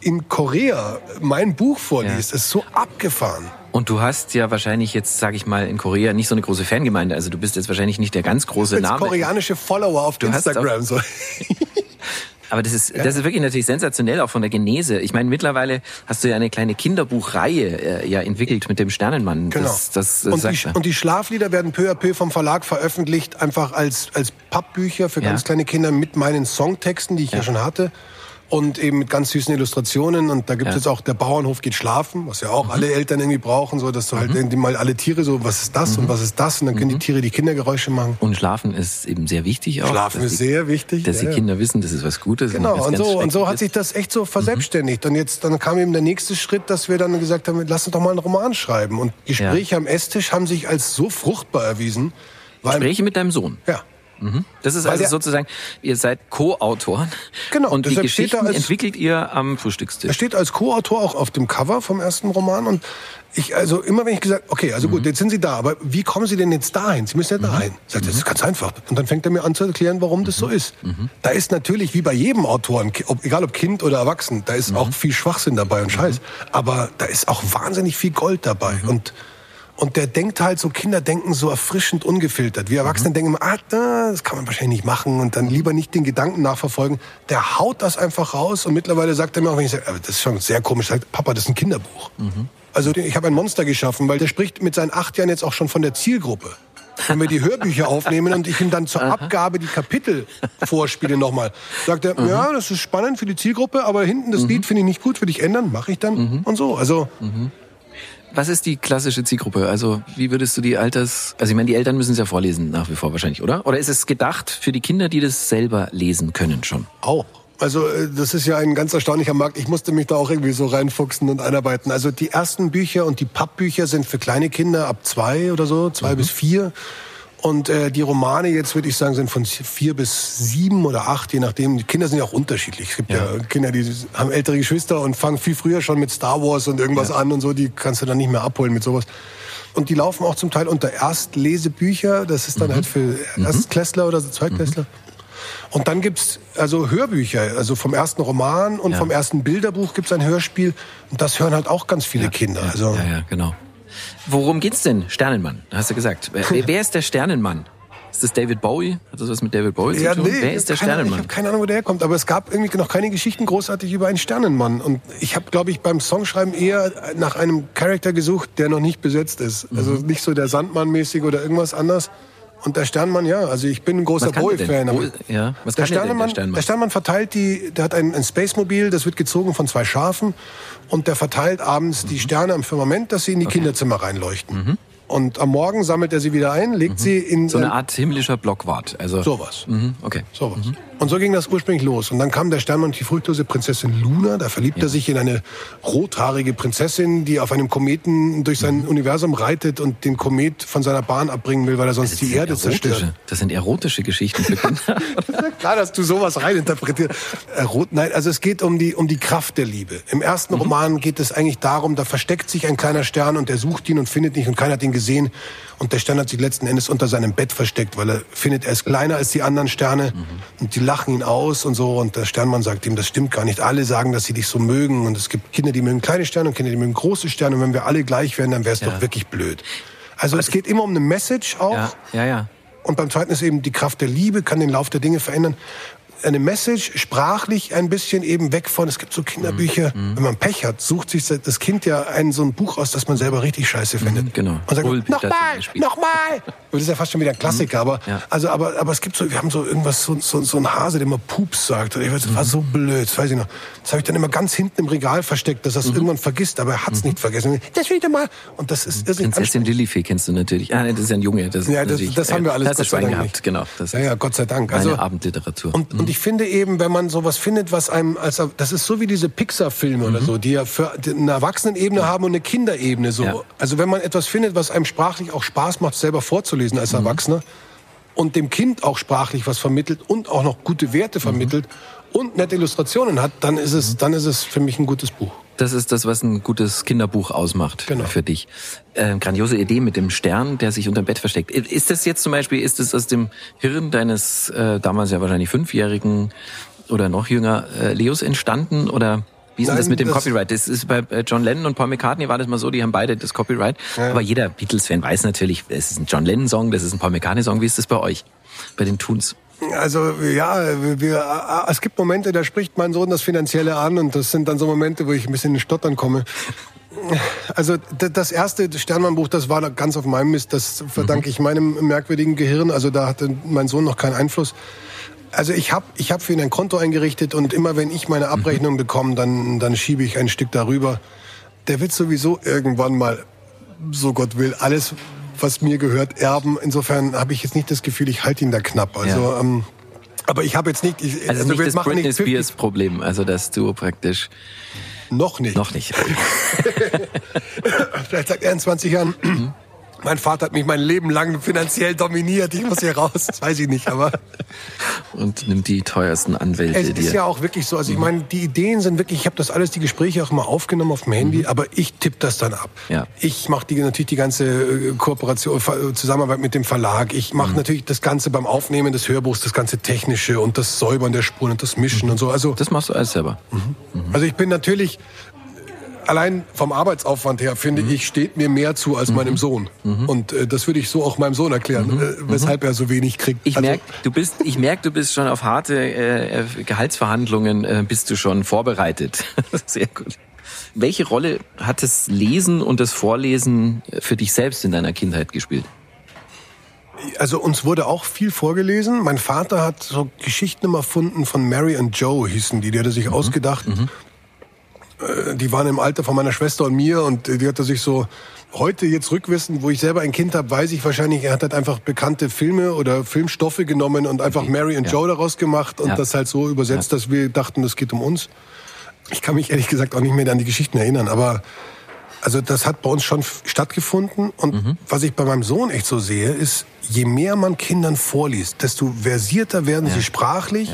in Korea mein Buch vorliest, ja. ist so abgefahren. Und du hast ja wahrscheinlich jetzt, sage ich mal, in Korea nicht so eine große Fangemeinde. Also du bist jetzt wahrscheinlich nicht der ganz große ich Name. koreanische Follower auf du Instagram. so. Aber das ist, ja. das ist wirklich natürlich sensationell, auch von der Genese. Ich meine, mittlerweile hast du ja eine kleine Kinderbuchreihe äh, ja entwickelt mit dem Sternenmann. Genau. Das, das, das und, die, und, die, Schlaflieder werden peu à peu vom Verlag veröffentlicht, einfach als, als Pappbücher für ganz ja. kleine Kinder mit meinen Songtexten, die ich ja, ja schon hatte und eben mit ganz süßen Illustrationen. Und da gibt es jetzt auch der Bauernhof geht schlafen, was ja auch mhm. alle Eltern irgendwie brauchen, so dass du halt mhm. irgendwie mal alle Tiere so, was ist das mhm. und was ist das? Und dann können die mhm. Tiere die Kindergeräusche machen. Und Schlafen ist eben sehr wichtig auch. Schlafen ist die, sehr wichtig. Dass die Kinder wissen, das ist was Gutes. Genau, und, und so, und so hat sich das echt so verselbstständigt. Und jetzt dann kam eben der nächste Schritt, dass wir dann gesagt haben, lass uns doch mal einen Roman schreiben. Und Gespräche am Esstisch haben sich als so fruchtbar erwiesen. Gespräche mit deinem Sohn? Ja. Mhm. Das ist Weil also sozusagen, ihr seid Co-Autoren. Genau. Und die Geschichten als, entwickelt ihr am Frühstückstisch. Er steht als Co-Autor auch auf dem Cover vom ersten Roman und ich, also immer wenn ich gesagt, okay, also gut, mhm. jetzt sind Sie da, aber wie kommen Sie denn jetzt dahin? Sie müssen ja mhm. dahin. Sagt, das ist ganz einfach. Und dann fängt er mir an zu erklären, warum das so mhm. ist. Mhm. Da ist natürlich, wie bei jedem Autor, ob, egal ob Kind oder Erwachsen, da ist auch viel Schwachsinn dabei und Scheiß. Aber da ist auch wahnsinnig viel Gold dabei. Und und der denkt halt so, Kinder denken so erfrischend ungefiltert. Wir Erwachsene mhm. denken, ah, das kann man wahrscheinlich nicht machen und dann lieber nicht den Gedanken nachverfolgen. Der haut das einfach raus und mittlerweile sagt er mir auch, wenn ich sage, das ist schon sehr komisch, sagt, Papa, das ist ein Kinderbuch. Mhm. Also ich habe ein Monster geschaffen, weil der spricht mit seinen acht Jahren jetzt auch schon von der Zielgruppe. Wenn wir die Hörbücher aufnehmen und ich ihm dann zur Abgabe die Kapitel vorspiele nochmal, sagt er, mhm. ja, das ist spannend für die Zielgruppe, aber hinten das mhm. Lied finde ich nicht gut, würde ich ändern, mache ich dann mhm. und so. Also mhm. Was ist die klassische Zielgruppe? Also wie würdest du die Alters... Also ich meine, die Eltern müssen es ja vorlesen nach wie vor wahrscheinlich, oder? Oder ist es gedacht für die Kinder, die das selber lesen können schon? Auch. Also äh, das ist ja ein ganz erstaunlicher Markt. Ich musste mich da auch irgendwie so reinfuchsen und einarbeiten. Also die ersten Bücher und die Pappbücher sind für kleine Kinder ab zwei oder so, zwei mhm. bis vier. Und äh, die Romane jetzt würde ich sagen sind von vier bis sieben oder acht, je nachdem. Die Kinder sind ja auch unterschiedlich. Es gibt ja, ja Kinder, die haben ältere Geschwister und fangen viel früher schon mit Star Wars und irgendwas ja. an und so. Die kannst du dann nicht mehr abholen mit sowas. Und die laufen auch zum Teil unter Erstlesebücher. Das ist dann mhm. halt für mhm. Erstklässler oder Zweitklässler. Mhm. Und dann gibt's also Hörbücher, also vom ersten Roman und ja. vom ersten Bilderbuch gibt's ein Hörspiel. Und das hören halt auch ganz viele Kinder. Also ja, ja, genau. Worum geht's denn? Sternenmann, hast du gesagt. Wer, wer ist der Sternenmann? Ist das David Bowie? Hat das was mit David Bowie ja, zu tun? Nee, Wer ist der keine, Sternenmann? Ich habe keine Ahnung, wo der herkommt, aber es gab irgendwie noch keine Geschichten großartig über einen Sternenmann. Und ich habe, glaube ich, beim Songschreiben eher nach einem Charakter gesucht, der noch nicht besetzt ist. Also mhm. nicht so der Sandmann-mäßig oder irgendwas anderes. Und der Sternmann, ja, also ich bin ein großer Bowie-Fan. Ja, was der, Sternmann, der Sternmann? Der Sternmann verteilt die, der hat ein, ein Space-Mobil, das wird gezogen von zwei Schafen und der verteilt abends mhm. die Sterne am Firmament, dass sie in die okay. Kinderzimmer reinleuchten. Mhm. Und am Morgen sammelt er sie wieder ein, legt mhm. sie in... So eine Art himmlischer Blockwart. Also sowas. Mhm. Okay. Sowas. Und so ging das ursprünglich los. Und dann kam der Sternmann und die fruchtlose Prinzessin Luna. Da verliebt ja. er sich in eine rothaarige Prinzessin, die auf einem Kometen durch sein mhm. Universum reitet und den Komet von seiner Bahn abbringen will, weil er sonst die Erde zerstört. Das sind erotische Geschichten für Kinder. Klar, dass du sowas reininterpretierst. Erot Nein, also es geht um die, um die Kraft der Liebe. Im ersten mhm. Roman geht es eigentlich darum, da versteckt sich ein kleiner Stern und er sucht ihn und findet ihn und keiner hat ihn gesehen. Und der Stern hat sich letzten Endes unter seinem Bett versteckt, weil er findet, er ist kleiner als die anderen Sterne. Mhm. Und die lachen ihn aus und so. Und der Sternmann sagt ihm, das stimmt gar nicht. Alle sagen, dass sie dich so mögen. Und es gibt Kinder, die mögen kleine Sterne und Kinder, die mögen große Sterne. Und wenn wir alle gleich wären, dann wäre es ja. doch wirklich blöd. Also Aber es geht immer um eine Message auch. Ja, ja, ja. Und beim zweiten ist eben die Kraft der Liebe, kann den Lauf der Dinge verändern eine Message sprachlich ein bisschen eben weg von, es gibt so Kinderbücher, mhm. wenn man Pech hat, sucht sich das Kind ja ein so ein Buch aus, das man selber richtig scheiße mhm, findet. Mhm, genau. Und sagt, nochmal, nochmal. Das ist ja fast schon wieder ein Klassiker, mhm. aber, ja. also, aber, aber es gibt so, wir haben so irgendwas, so, so, so ein Hase, der immer Pups sagt. Ich weiß, das war so blöd, das weiß ich noch. Das habe ich dann immer ganz hinten im Regal versteckt, dass er es mhm. irgendwann vergisst, aber er hat es mhm. nicht vergessen. Das wieder mal. Und das ist irrsinnig. Prinzessin Lillifee kennst du natürlich. Ah, das ist ja ein Junge. Das ja, das, das haben wir alles Gott sei Dank gehabt. Genau. Das ja, ja, Gott sei Dank. Also, Abendliteratur. Und, und ich finde eben, wenn man sowas findet, was einem, also das ist so wie diese Pixar-Filme mhm. oder so, die ja für eine Erwachsenenebene haben und eine Kinderebene so. Ja. Also wenn man etwas findet, was einem sprachlich auch Spaß macht, selber vorzulesen als mhm. Erwachsener und dem Kind auch sprachlich was vermittelt und auch noch gute Werte mhm. vermittelt und nette Illustrationen hat, dann ist es, mhm. dann ist es für mich ein gutes Buch. Das ist das, was ein gutes Kinderbuch ausmacht genau. für dich. Äh, grandiose Idee mit dem Stern, der sich unter dem Bett versteckt. Ist das jetzt zum Beispiel, ist das aus dem Hirn deines äh, damals ja wahrscheinlich fünfjährigen oder noch jünger äh, Leos entstanden oder Wie ist denn Nein, das mit dem das- Copyright? Das ist bei äh, John Lennon und Paul McCartney war das mal so, die haben beide das Copyright. Ja. Aber jeder Beatles-Fan weiß natürlich, es ist ein John Lennon-Song, das ist ein Paul McCartney-Song. Wie ist das bei euch? Bei den Toons? Also ja, wir, es gibt Momente, da spricht mein Sohn das Finanzielle an und das sind dann so Momente, wo ich ein bisschen in Stottern komme. Also das erste Sternmannbuch, das war ganz auf meinem Mist, das verdanke ich meinem merkwürdigen Gehirn. Also da hatte mein Sohn noch keinen Einfluss. Also ich habe ich hab für ihn ein Konto eingerichtet und immer wenn ich meine Abrechnung bekomme, dann, dann schiebe ich ein Stück darüber. Der wird sowieso irgendwann mal, so Gott will, alles, was mir gehört, erben. Insofern habe ich jetzt nicht das Gefühl, ich halte ihn da knapp. Also, Ja. ähm, aber ich habe jetzt nicht... Ich, Also, nicht wir das machen Britney nicht 50 Spears-Problem, also dass du praktisch Noch nicht. noch nicht. Vielleicht sagt er in 20 Jahren... Mein Vater hat mich mein Leben lang finanziell dominiert. Ich muss hier raus. Das weiß ich nicht, aber Und nimmt die teuersten Anwälte Es dir. ist ja auch wirklich so. Also ich meine, die Ideen sind wirklich, ich habe das alles, die Gespräche auch mal aufgenommen auf dem Handy, aber ich tippe das dann ab. Ja. Ich mache die, natürlich die ganze äh, Kooperation, Ver- Zusammenarbeit mit dem Verlag. Ich mache natürlich das Ganze beim Aufnehmen des Hörbuchs, das ganze Technische und das Säubern der Spuren und das Mischen und so. Also, das machst du alles selber. also ich bin natürlich allein vom Arbeitsaufwand her finde ich steht mir mehr zu als meinem Sohn und äh, das würde ich so auch meinem Sohn erklären, äh, weshalb er so wenig kriegt. Ich Also- merk, du bist, ich merk, du bist schon auf harte äh, äh, Gehaltsverhandlungen äh, bist du schon vorbereitet. Sehr gut. Welche Rolle hat das Lesen und das Vorlesen für dich selbst in deiner Kindheit gespielt? Also uns wurde auch viel vorgelesen. Mein Vater hat so Geschichten immer erfunden von Mary und Joe hießen die. Die hat er sich ausgedacht. Äh, Die waren im Alter von meiner Schwester und mir und äh, die hat er sich so heute jetzt rückwissend, wo ich selber ein Kind habe, weiß ich wahrscheinlich, er hat halt einfach bekannte Filme oder Filmstoffe genommen und einfach Mary und Ja. Joe daraus gemacht und Ja. das halt so übersetzt, dass wir dachten, das geht um uns. Ich kann mich ehrlich gesagt auch nicht mehr an die Geschichten erinnern, aber also das hat bei uns schon stattgefunden. Und Mhm. was ich bei meinem Sohn echt so sehe, ist, je mehr man Kindern vorliest, desto versierter werden sie sprachlich.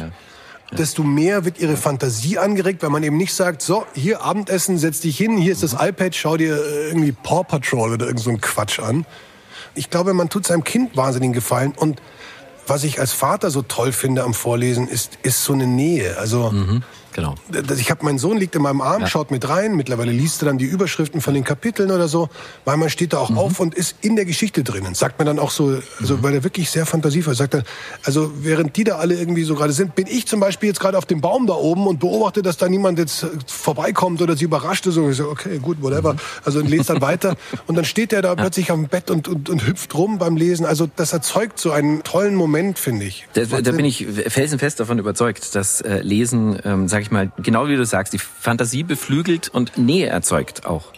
Desto mehr wird ihre Fantasie angeregt, weil man eben nicht sagt, so, hier Abendessen, setz dich hin, hier ist das iPad, schau dir äh, irgendwie Paw Patrol oder irgend so Quatsch an. Ich glaube, man tut seinem Kind wahnsinnigen Gefallen. Und was ich als Vater so toll finde am Vorlesen, ist, ist so eine Nähe. Also, Genau. ich habe mein Sohn liegt in meinem Arm, schaut mit rein. Mittlerweile liest er dann die Überschriften von den Kapiteln oder so, weil man steht da auch auf und ist in der Geschichte drinnen. Sagt mir dann auch so, also weil er wirklich sehr fantasievoll ist, sagt er, also während die da alle irgendwie so gerade sind, bin ich zum Beispiel jetzt gerade auf dem Baum da oben und beobachte, dass da niemand jetzt äh, vorbeikommt oder sie überrascht ist. Und ich so, okay, gut, whatever. Also und lese dann weiter und dann steht er da plötzlich auf dem Bett und, und, und hüpft rum beim Lesen. Also das erzeugt so einen tollen Moment, finde ich. Da, da bin ich felsenfest davon überzeugt, dass äh, Lesen, ähm, sag ich mal, genau wie du sagst, die Fantasie beflügelt und Nähe erzeugt auch.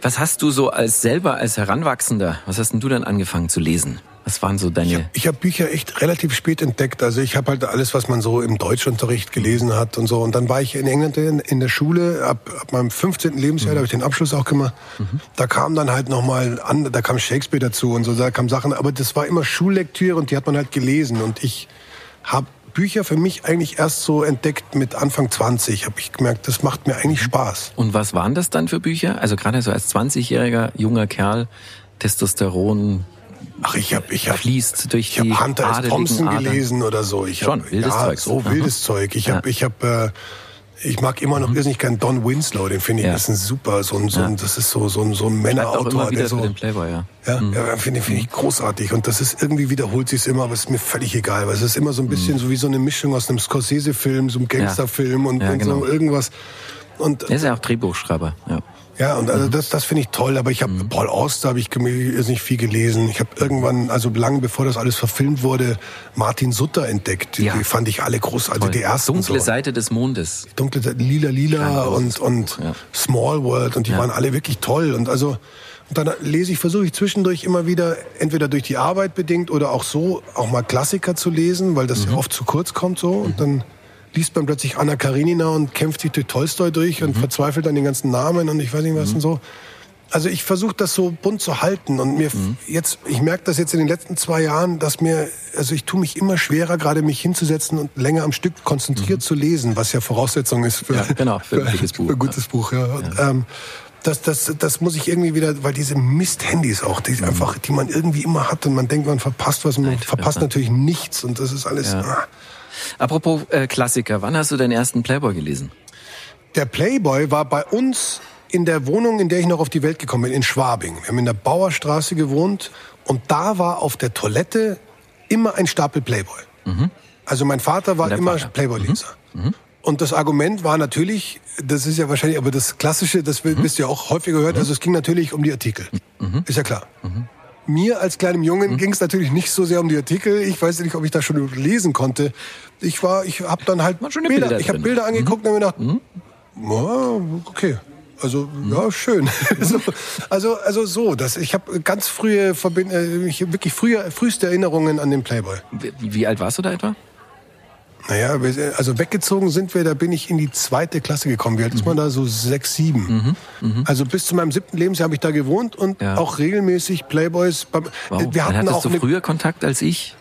Was hast du so als selber als Heranwachsender, was hast denn du dann angefangen zu lesen? Was waren so deine... Ich habe Bücher echt relativ spät entdeckt. Also ich habe halt alles, was man so im Deutschunterricht gelesen hat und so. Und dann war ich in England in, in der Schule. Ab, ab meinem 15. Lebensjahr, da habe ich den Abschluss auch gemacht. Da kam dann halt nochmal an, da kam Shakespeare dazu und so, da kamen Sachen. Aber das war immer Schullektüre und die hat man halt gelesen. Und ich habe Bücher für mich eigentlich erst so entdeckt mit Anfang 20. Habe ich gemerkt, das macht mir eigentlich Spaß. Und was waren das dann für Bücher? Also gerade so als 20-jähriger junger Kerl, Testosteron Ach, ich habe ich hab, fließt durch Ich die habe Hunter S. Thompson Adern. gelesen oder so. Ich Schon, hab, wildes ja, Zeug. So Aha. wildes Zeug. Ich habe, Ja. ich habe, äh, ich mag immer noch irrsinnig gern Don Winslow. Den finde ich, Ja. das ist ein super, so ein, so ein, das ist so so ein, so ein Männerautor, der so, den Playboy, ja. ja, ja finde finde ich großartig. Und das ist irgendwie wiederholt sich's immer, aber es ist mir völlig egal, weil es ist immer so ein bisschen so wie so eine Mischung aus einem Scorsese-Film, so einem Gangsterfilm und, Ja, und genau. so irgendwas. Und Er ist ja auch Drehbuchschreiber, ja. Ja, und also das, das finde ich toll. Aber ich habe Mhm. Paul Auster habe ich gem- nicht viel gelesen. Ich habe irgendwann, also lange bevor das alles verfilmt wurde, Martin Sutter entdeckt. Die, Ja. die fand ich alle großartig. Also die ersten Dunkle so. Seite des Mondes. Dunkle Seite, Lila Lila und, und ja. Small World und die Ja. waren alle wirklich toll. Und also und dann lese ich, versuche ich zwischendurch immer wieder, entweder durch die Arbeit bedingt oder auch so, auch mal Klassiker zu lesen, weil das Mhm. ja oft zu kurz kommt so. Und dann liest man plötzlich Anna Karenina und kämpft sich durch Tolstoi durch Mhm. und verzweifelt an den ganzen Namen und ich weiß nicht was und so. Also ich versuche das so bunt zu halten und mir Mhm. jetzt, ich merke das jetzt in den letzten zwei Jahren, dass mir, also ich tue mich immer schwerer, gerade mich hinzusetzen und länger am Stück konzentriert zu lesen, was ja Voraussetzung ist für, Mhm. Ja, genau, für ein gutes Buch. Für ein gutes Buch, ja. Und, ähm, das, das, das muss ich irgendwie wieder, weil diese Mist-Handys auch, die einfach, die man irgendwie immer hat und man denkt, man verpasst was und man Zeitfresser. verpasst natürlich nichts und das ist alles. Ja. Ah. Apropos äh, Klassiker, wann hast du deinen ersten Playboy gelesen? Der Playboy war bei uns in der Wohnung, in der ich noch auf die Welt gekommen bin, in Schwabing. Wir haben in der Bauerstraße gewohnt und da war auf der Toilette immer ein Stapel Playboy. Also mein Vater war immer. Playboy-Leser. Und das Argument war natürlich, das ist ja wahrscheinlich, aber das Klassische, das wisst ihr auch häufiger gehört, also es ging natürlich um die Artikel. Ist ja klar. Mir als kleinem Jungen ging es natürlich nicht so sehr um die Artikel. Ich weiß nicht, ob ich da schon lesen konnte. Ich war, ich habe dann halt Bilder, Bilder ich habe. Bilder angeguckt und habe mir gedacht, ja, okay. Also ja, schön. so, also also so, dass ich habe ganz frühe Verbind äh, wirklich frühe früheste Erinnerungen an den Playboy. Wie, wie alt warst du da etwa? Naja, also weggezogen sind wir, da bin ich in die zweite Klasse gekommen. Wie alt ist man da? So sechs, sieben. Also bis zu meinem siebten Lebensjahr habe ich da gewohnt und Ja. auch regelmäßig Playboys. Wow. Wir Dann hatten hattest auch du früher Kontakt als ich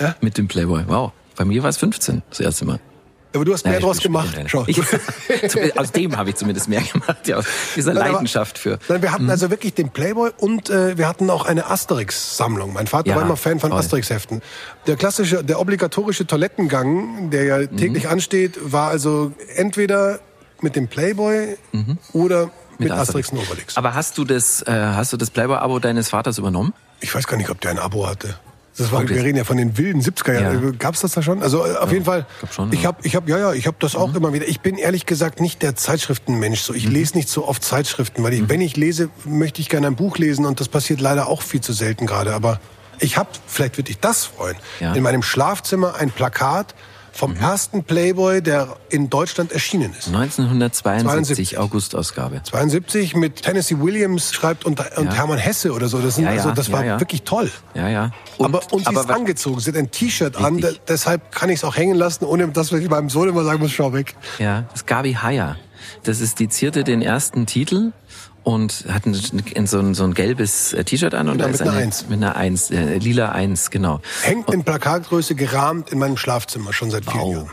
Ja? mit dem Playboy. Wow. Bei mir war es 15, das erste Mal. Aber du hast mehr ich draus gemacht. Schau. Ich, aus dem habe ich zumindest mehr gemacht, ja, aus dieser Nein, Leidenschaft für. Nein, wir hatten also wirklich den Playboy und äh, wir hatten auch eine Asterix-Sammlung. Mein Vater Ja, war immer Fan von. Asterix-Heften. Der klassische, der obligatorische Toilettengang, der ja Mhm. täglich ansteht, war also entweder mit dem Playboy oder mit, Asterix und Obelix. Aber hast du das, äh, hast du das Playboy-Abo deines Vaters übernommen? Ich weiß gar nicht, ob der ein Abo hatte. Das war, wir reden ja von den wilden 70er Jahren. Ja. Gab's das da schon? Also äh, auf jeden Fall. glaub schon, ich ja. habe, ich habe, ja, ja, ich habe das auch immer wieder. Ich bin ehrlich gesagt nicht der Zeitschriftenmensch. So, Mhm. ich lese nicht so oft Zeitschriften, weil ich, wenn ich lese, möchte ich gerne ein Buch lesen und das passiert leider auch viel zu selten gerade. Aber ich habe, vielleicht würde ich das freuen, Ja. Mhm. in meinem Schlafzimmer ein Plakat vom ersten Playboy, der in Deutschland erschienen ist. 1972, August-Ausgabe. 72 mit Tennessee Williams schreibt und, und Ja. Hermann Hesse oder so. Das, sind, Ja, ja, also, das war wirklich toll. Ja, ja. aber und sie aber ist angezogen, sie hat ein T-Shirt an, de- deshalb kann ich es auch hängen lassen, ohne dass ich meinem Sohn immer sagen muss, schau weg. Ja, das ist Gabi Haya. Das ist, die zierte den ersten Titel und hat ein, so, ein, so ein gelbes äh, T-Shirt an und Genau, da mit ist einer eine, Eins. mit einer Eins, äh, lila Eins, genau. Hängt in Plakatgröße gerahmt in meinem Schlafzimmer schon seit vielen Wow. Jahren.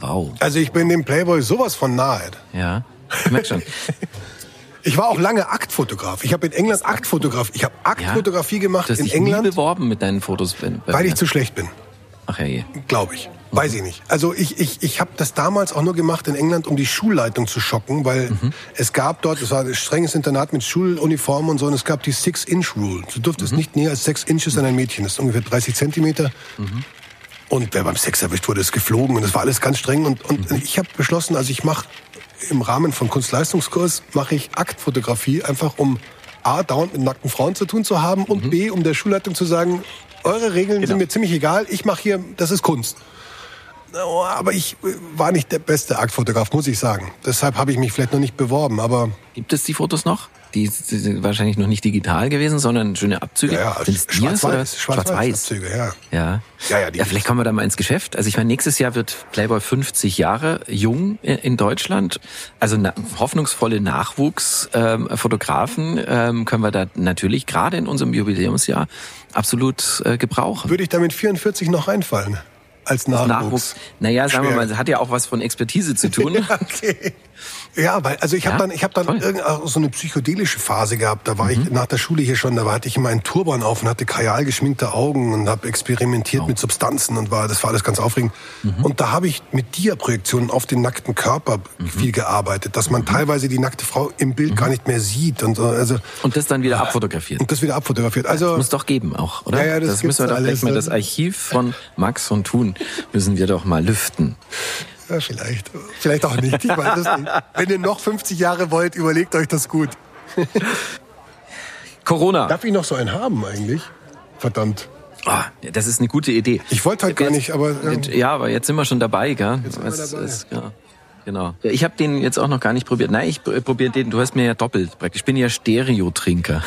Wow. Also ich bin dem Playboy sowas von nahe. Ja. Ich merk schon. Ich war auch lange Aktfotograf. Ich habe in England Aktfotograf. Ich habe Aktfotografie gemacht Du hast in dich nie England, beworben mit deinen Fotos. Bei weil ich zu schlecht bin. Ach ja, je. Glaube ich. Weiß ich nicht. Also ich, ich, ich habe das damals auch nur gemacht in England, um die Schulleitung zu schocken, weil Mhm. es gab dort, es war ein strenges Internat mit Schuluniformen und so, und es gab die Six-Inch-Rule. Du durftest nicht näher als sechs Inches an ein Mädchen. Das ist ungefähr 30 Zentimeter. Und wer beim Sex erwischt wurde, ist geflogen und das war alles ganz streng. Und, und ich habe beschlossen, also ich mache im Rahmen von Kunstleistungskurs, mache ich Aktfotografie, einfach um A, dauernd mit nackten Frauen zu tun zu haben und B, um der Schulleitung zu sagen, eure Regeln sind mir ziemlich egal, ich mache hier, das ist Kunst. Oh, Aber ich äh, war nicht der beste Aktfotograf, muss ich sagen. Deshalb habe ich mich vielleicht noch nicht beworben, aber Gibt es die Fotos noch? Die, die sind wahrscheinlich noch nicht digital gewesen, sondern schöne Abzüge. ja, ja, schwarz-weiß, Schwarz-Weiß. Schwarz-Weiß-Abzüge, ja. Ja. Ja, ja, ja, vielleicht kommen wir da mal ins Geschäft. Also ich meine, nächstes Jahr wird Playboy 50 Jahre jung in Deutschland. Also na, hoffnungsvolle Nachwuchsfotografen ähm, können wir da natürlich gerade in unserem Jubiläumsjahr absolut äh, gebrauchen. Würde ich da mit 44 noch reinfallen? Als Nachwuchs. Nachwuchs. Naja, sagen wir Schwer. mal, das hat ja auch was von Expertise zu tun. Okay. Ja, weil also ich Ja, habe dann ich habe dann toll. Mhm. irgend- auch so eine psychedelische Phase gehabt. Da war ich nach der Schule hier schon, da hatte ich immer einen Turban auf und hatte kajal geschminkte Augen und habe experimentiert mit Substanzen und war das war alles ganz aufregend. Mhm. Und da habe ich mit Dia-Projektionen auf den nackten Körper Mhm. viel gearbeitet, dass man teilweise die nackte Frau im Bild gar nicht mehr sieht und so, also Und das dann wieder abfotografiert. und das wieder abfotografiert. Also Muss doch geben auch, oder? Ja, ja, das müssen wir doch alles, gleich mal ne? das Archiv von Max und Thun müssen wir doch mal lüften. Ja, vielleicht vielleicht auch nicht. Ich weiß es nicht. Wenn ihr noch 50 Jahre wollt, überlegt euch das gut. Corona. Darf ich noch so einen haben eigentlich? Verdammt. Ah, das ist eine gute Idee. Ich wollte gar Jetzt- nicht, aber ja. Ja, aber jetzt sind wir schon dabei, gell? sind wir Es dabei. ist- ja, genau. Ich habe den jetzt auch noch gar nicht probiert. Nein, ich probiere den. Du hast mir ja doppelt praktisch. Ich bin ja Stereo-Trinker.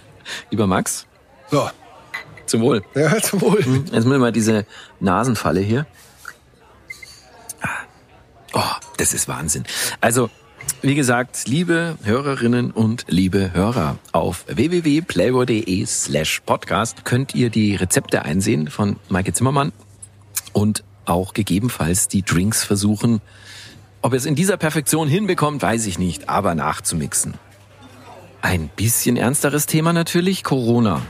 Lieber Max, So. zum Wohl. Ja, zum Wohl. Jetzt müssen wir mal diese Nasenfalle hier. Oh, das ist Wahnsinn. Also, wie gesagt, liebe Hörerinnen und liebe Hörer, auf www.playboy.de slash podcast könnt ihr die Rezepte einsehen von Maike Zimmermann und auch gegebenenfalls die Drinks versuchen. Ob ihr es in dieser Perfektion hinbekommt, weiß ich nicht, aber nachzumixen. Ein bisschen ernsteres Thema natürlich, Corona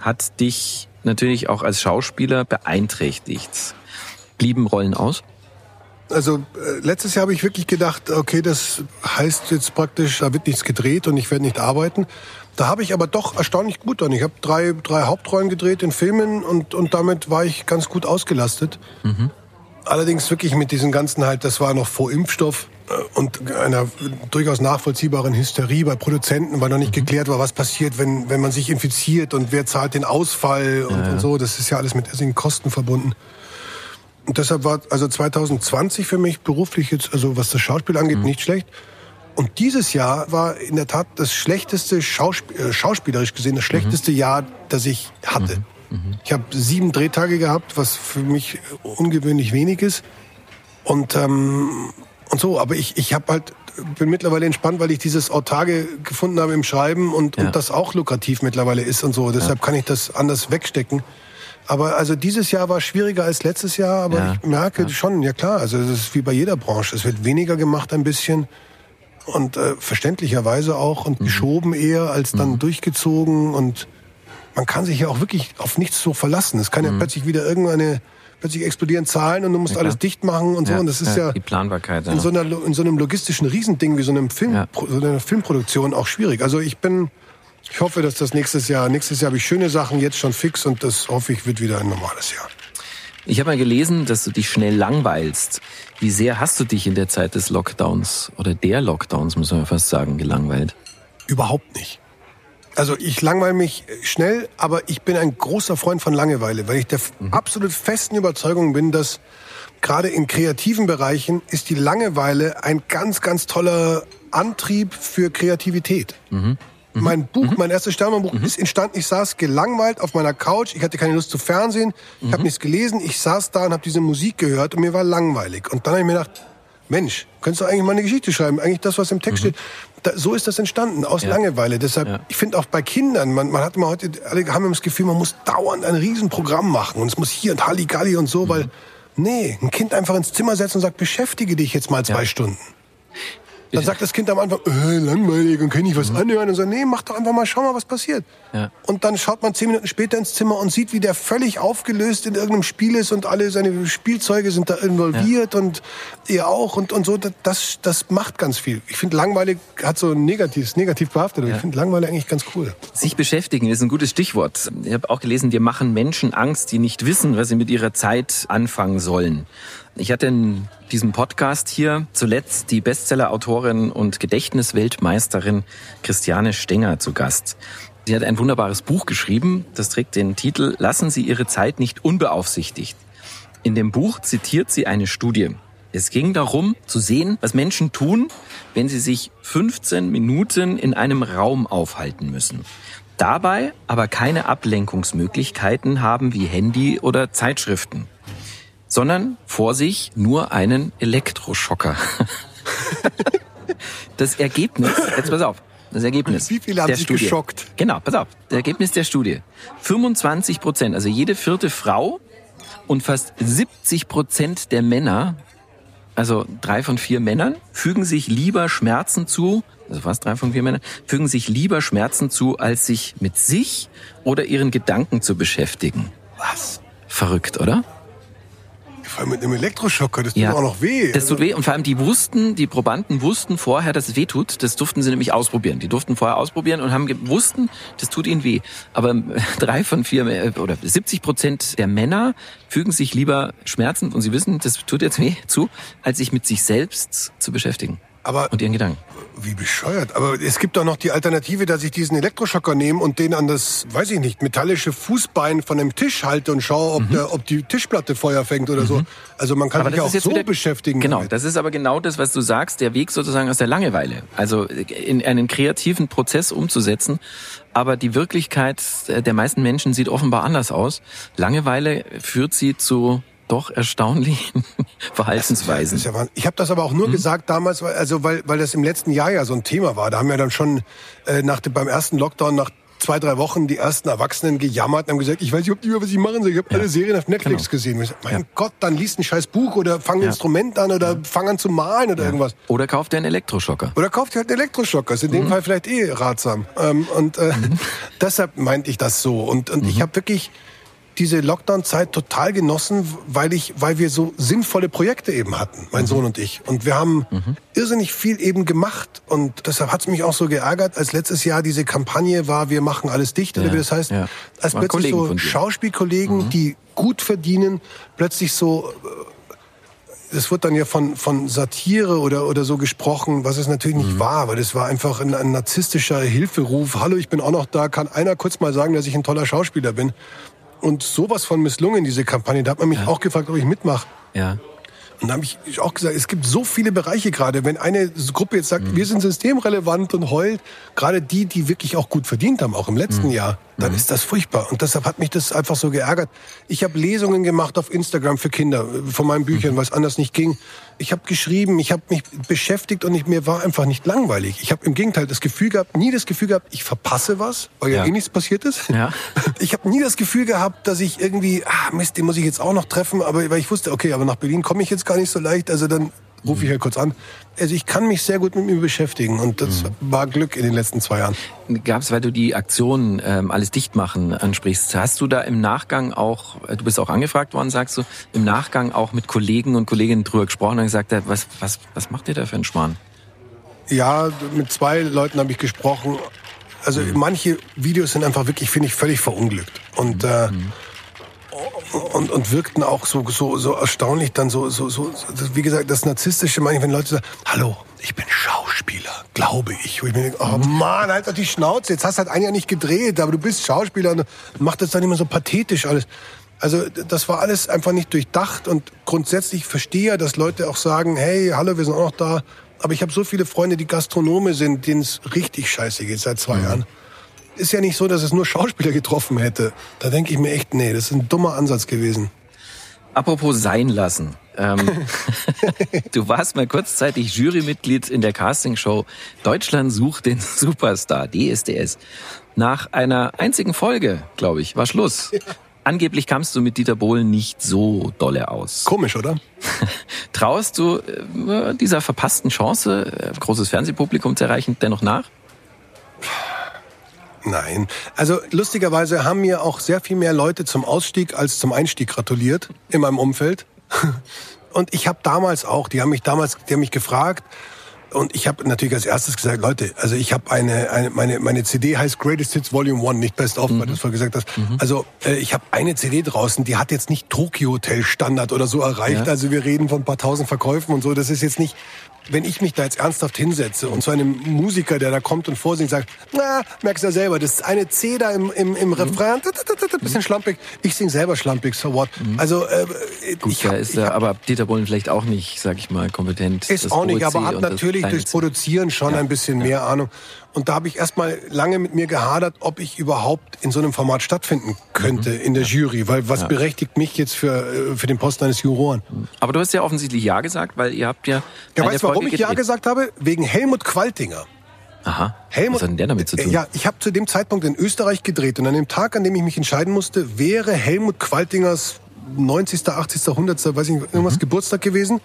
hat dich natürlich auch als Schauspieler beeinträchtigt. Blieben Rollen aus? Also äh, letztes Jahr habe ich wirklich gedacht, okay, das heißt jetzt praktisch, da wird nichts gedreht und ich werde nicht arbeiten. Da habe ich aber doch erstaunlich gut dann. Ich habe drei, drei Hauptrollen gedreht in Filmen und, und damit war ich ganz gut ausgelastet. Mhm. Allerdings wirklich mit diesen ganzen halt, das war noch vor Impfstoff äh, und einer durchaus nachvollziehbaren Hysterie bei Produzenten, weil noch nicht mhm. geklärt war, was passiert, wenn, wenn man sich infiziert und wer zahlt den Ausfall und, ja. und so. Das ist ja alles mit irrsinnigen Kosten verbunden. Und deshalb war also 2020 für mich beruflich jetzt, also was das Schauspiel angeht, mhm. nicht schlecht. Und dieses Jahr war in der Tat das schlechteste Schauspiel, äh, schauspielerisch gesehen, das schlechteste mhm. Jahr, das ich hatte. Mhm. mhm. Ich habe sieben Drehtage gehabt, was für mich ungewöhnlich wenig ist. Und ähm, und so, aber ich ich habe halt bin mittlerweile entspannt, weil ich dieses Autage gefunden habe im Schreiben und, ja. und das auch lukrativ mittlerweile ist und so. Deshalb ja. kann ich das anders wegstecken. Aber also dieses Jahr war schwieriger als letztes Jahr, aber ja. ich merke ja. schon, ja klar, also es ist wie bei jeder Branche. Es wird weniger gemacht ein bisschen und äh, verständlicherweise auch und mhm. geschoben eher als dann mhm. durchgezogen und man kann sich ja auch wirklich auf nichts so verlassen. Es kann ja mhm. plötzlich wieder irgendeine plötzlich explodieren Zahlen und du musst ja, alles dicht machen und so. und das ist ja, die Planbarkeit. In, so einer, in so einem logistischen Riesending wie so, einem Film, so einer Filmproduktion auch schwierig. Also ich bin ich hoffe, dass das nächstes Jahr, nächstes Jahr habe ich schöne Sachen jetzt schon fix und das hoffe ich wird wieder ein normales Jahr. Ich habe mal gelesen, dass du dich schnell langweilst. Wie sehr hast du dich in der Zeit des Lockdowns oder der Lockdowns, muss man fast sagen, gelangweilt? Überhaupt nicht. Also ich langweile mich schnell, aber ich bin ein großer Freund von Langeweile, weil ich der mhm. absolut festen Überzeugung bin, dass gerade in kreativen Bereichen ist die Langeweile ein ganz, ganz toller Antrieb für Kreativität. Mhm. Mhm. Mein Buch, mhm. mein erstes Sternenbuch mhm. ist entstanden. Ich saß gelangweilt auf meiner Couch. Ich hatte keine Lust zu Fernsehen. Ich mhm. habe nichts gelesen. Ich saß da und habe diese Musik gehört und mir war langweilig. Und dann habe ich mir gedacht, Mensch, könntest du eigentlich mal eine Geschichte schreiben? Eigentlich das, was im Text mhm. steht. Da, so ist das entstanden, aus ja. Langeweile. Deshalb, ja. ich finde auch bei Kindern, man, man hat immer heute, alle haben immer das Gefühl, man muss dauernd ein Riesenprogramm machen und es muss hier und Halligalli und so, mhm. weil, nee, ein Kind einfach ins Zimmer setzen und sagt, beschäftige dich jetzt mal zwei ja. Stunden. Dann sagt das Kind am Anfang, äh, langweilig und kann ich was mhm. anhören und so, nee, mach doch einfach mal, schau mal, was passiert. Ja. Und dann schaut man zehn Minuten später ins Zimmer und sieht, wie der völlig aufgelöst in irgendeinem Spiel ist und alle seine Spielzeuge sind da involviert ja. und er auch und, und so. Das, das macht ganz viel. Ich finde, langweilig hat so ein negatives, negativ behaftet. Ja. Ich finde langweilig eigentlich ganz cool. Sich beschäftigen ist ein gutes Stichwort. Ich habe auch gelesen, dir machen Menschen Angst, die nicht wissen, was sie mit ihrer Zeit anfangen sollen. Ich hatte in diesem Podcast hier zuletzt die Bestseller-Autorin und Gedächtnisweltmeisterin Christiane Stenger zu Gast. Sie hat ein wunderbares Buch geschrieben, das trägt den Titel Lassen Sie Ihre Zeit nicht unbeaufsichtigt. In dem Buch zitiert sie eine Studie. Es ging darum, zu sehen, was Menschen tun, wenn sie sich 15 Minuten in einem Raum aufhalten müssen. Dabei aber keine Ablenkungsmöglichkeiten haben wie Handy oder Zeitschriften sondern vor sich nur einen Elektroschocker. das Ergebnis, jetzt pass auf, das Ergebnis. Wie viele haben der sich Studie. geschockt? Genau, pass auf. Das Ergebnis der Studie. 25 Prozent, also jede vierte Frau und fast 70 Prozent der Männer, also drei von vier Männern, fügen sich lieber Schmerzen zu, also fast drei von vier Männern, fügen sich lieber Schmerzen zu, als sich mit sich oder ihren Gedanken zu beschäftigen. Was? Verrückt, oder? Vor allem mit einem Elektroschocker, das tut ja. auch noch weh. Das tut weh und vor allem die wussten, die Probanden wussten vorher, dass es weh tut. Das durften sie nämlich ausprobieren. Die durften vorher ausprobieren und haben wussten, das tut ihnen weh. Aber drei von vier oder 70 Prozent der Männer fügen sich lieber Schmerzen und sie wissen, das tut jetzt weh zu, als sich mit sich selbst zu beschäftigen. Aber und ihren Gedanken. Wie bescheuert. Aber es gibt doch noch die Alternative, dass ich diesen Elektroschocker nehme und den an das, weiß ich nicht, metallische Fußbein von einem Tisch halte und schaue, ob, mhm. der, ob die Tischplatte Feuer fängt oder mhm. so. Also man kann aber sich ja auch so wieder, beschäftigen. Genau, damit. das ist aber genau das, was du sagst, der Weg sozusagen aus der Langeweile. Also in einen kreativen Prozess umzusetzen. Aber die Wirklichkeit der meisten Menschen sieht offenbar anders aus. Langeweile führt sie zu doch erstaunlichen Verhaltensweisen. Ja, ich habe das aber auch nur mhm. gesagt damals, weil, also weil, weil das im letzten Jahr ja so ein Thema war. Da haben ja dann schon äh, nach dem, beim ersten Lockdown, nach zwei, drei Wochen die ersten Erwachsenen gejammert und haben gesagt, ich weiß nicht, was ich machen soll. Ich habe ja. alle Serien auf Netflix genau. gesehen. Gesagt, mein ja. Gott, dann liest ein scheiß Buch oder fang ein ja. Instrument an oder fang an zu malen oder irgendwas. Oder kauft dir einen Elektroschocker. Oder kauft dir halt einen Elektroschocker. Ist in dem mhm. Fall vielleicht eh ratsam. Ähm, und äh, mhm. deshalb meinte ich das so. Und, und mhm. ich habe wirklich diese Lockdown-Zeit total genossen, weil ich, weil wir so sinnvolle Projekte eben hatten, mein mhm. Sohn und ich. Und wir haben mhm. irrsinnig viel eben gemacht. Und deshalb hat es mich auch so geärgert, als letztes Jahr diese Kampagne war, wir machen alles dicht, ja, oder wie das heißt, ja. als plötzlich Kollegen so Schauspielkollegen, mhm. die gut verdienen, plötzlich so es wird dann ja von, von Satire oder, oder so gesprochen, was es natürlich nicht mhm. war, weil das war einfach ein, ein narzisstischer Hilferuf. Hallo, ich bin auch noch da. Kann einer kurz mal sagen, dass ich ein toller Schauspieler bin? Und sowas von misslungen, diese Kampagne. Da hat man mich ja. auch gefragt, ob ich mitmache. Ja. Und da habe ich auch gesagt, es gibt so viele Bereiche gerade. Wenn eine Gruppe jetzt sagt, mhm. wir sind systemrelevant und heult, gerade die, die wirklich auch gut verdient haben, auch im letzten mhm. Jahr, dann mhm. ist das furchtbar. Und deshalb hat mich das einfach so geärgert. Ich habe Lesungen gemacht auf Instagram für Kinder von meinen Büchern, mhm. weil es anders nicht ging. Ich habe geschrieben, ich habe mich beschäftigt und ich, mir war einfach nicht langweilig. Ich habe im Gegenteil das Gefühl gehabt, nie das Gefühl gehabt, ich verpasse was, weil ja, eh nichts passiert ist. Ja. Ich habe nie das Gefühl gehabt, dass ich irgendwie, ah Mist, den muss ich jetzt auch noch treffen, aber weil ich wusste, okay, aber nach Berlin komme ich jetzt gar nicht so leicht, also dann rufe ich halt kurz an. Also ich kann mich sehr gut mit mir beschäftigen und das mhm. war Glück in den letzten zwei Jahren. Gab es, weil du die Aktion ähm, alles dicht machen ansprichst, hast du da im Nachgang auch, äh, du bist auch angefragt worden, sagst du, im Nachgang auch mit Kollegen und Kolleginnen drüber gesprochen und gesagt, was, was, was macht ihr da für einen Schmarrn? Ja, mit zwei Leuten habe ich gesprochen. Also mhm. manche Videos sind einfach wirklich, finde ich, völlig verunglückt. Und äh, mhm und, und wirkten auch so, so, so erstaunlich dann so, so, so, wie gesagt, das Narzisstische, manchmal, wenn Leute sagen, hallo, ich bin Schauspieler, glaube ich. Wo ich denke, oh Mann, halt doch die Schnauze, jetzt hast du halt ein Jahr nicht gedreht, aber du bist Schauspieler und macht das dann immer so pathetisch alles. Also das war alles einfach nicht durchdacht und grundsätzlich verstehe ja, dass Leute auch sagen, hey, hallo, wir sind auch noch da. Aber ich habe so viele Freunde, die Gastronome sind, denen es richtig scheiße geht seit zwei mhm. Jahren ist ja nicht so, dass es nur Schauspieler getroffen hätte. Da denke ich mir echt, nee, das ist ein dummer Ansatz gewesen. Apropos sein lassen. Ähm, du warst mal kurzzeitig Jurymitglied in der Castingshow Deutschland sucht den Superstar, DSDS. Nach einer einzigen Folge, glaube ich, war Schluss. Angeblich kamst du mit Dieter Bohlen nicht so dolle aus. Komisch, oder? Traust du äh, dieser verpassten Chance, äh, großes Fernsehpublikum zu erreichen, dennoch nach? Nein. Also lustigerweise haben mir auch sehr viel mehr Leute zum Ausstieg als zum Einstieg gratuliert in meinem Umfeld. Und ich habe damals auch, die haben mich damals, die haben mich gefragt, und ich habe natürlich als erstes gesagt, Leute, also ich habe eine, eine meine meine CD heißt Greatest Hits Volume One, nicht Best of, mhm. weil du es vorher gesagt hast. Mhm. Also äh, ich habe eine CD draußen, die hat jetzt nicht Tokyo Hotel Standard oder so erreicht. Ja. Also wir reden von ein paar tausend Verkäufen und so. Das ist jetzt nicht wenn ich mich da jetzt ernsthaft hinsetze und zu einem Musiker, der da kommt und vorsingt, sagt, na, merkst du ja selber, das ist eine C da im, im, im mhm. Refrain, bisschen schlampig. Ich sing selber schlampig, so what. Mhm. Also, äh, Gut, ich hab, ist ja, aber Dieter Bohlen vielleicht auch nicht, sag ich mal, kompetent. Ist auch nicht, aber hat natürlich durchs Produzieren schon ein bisschen mehr Ahnung. Und da habe ich erstmal lange mit mir gehadert, ob ich überhaupt in so einem Format stattfinden könnte mhm. in der Jury, weil was ja. berechtigt mich jetzt für, äh, für den Posten eines Juroren? Aber du hast ja offensichtlich Ja gesagt, weil ihr habt ja. Ja, weißt du, warum ich Ja gesagt habe? Wegen Helmut Qualtinger. Aha. Helmut, Was hat denn der damit zu tun? Ja, ich habe zu dem Zeitpunkt in Österreich gedreht und an dem Tag, an dem ich mich entscheiden musste, wäre Helmut Qualtingers 90., 80., 100., weiß ich nicht, irgendwas mhm. Geburtstag gewesen.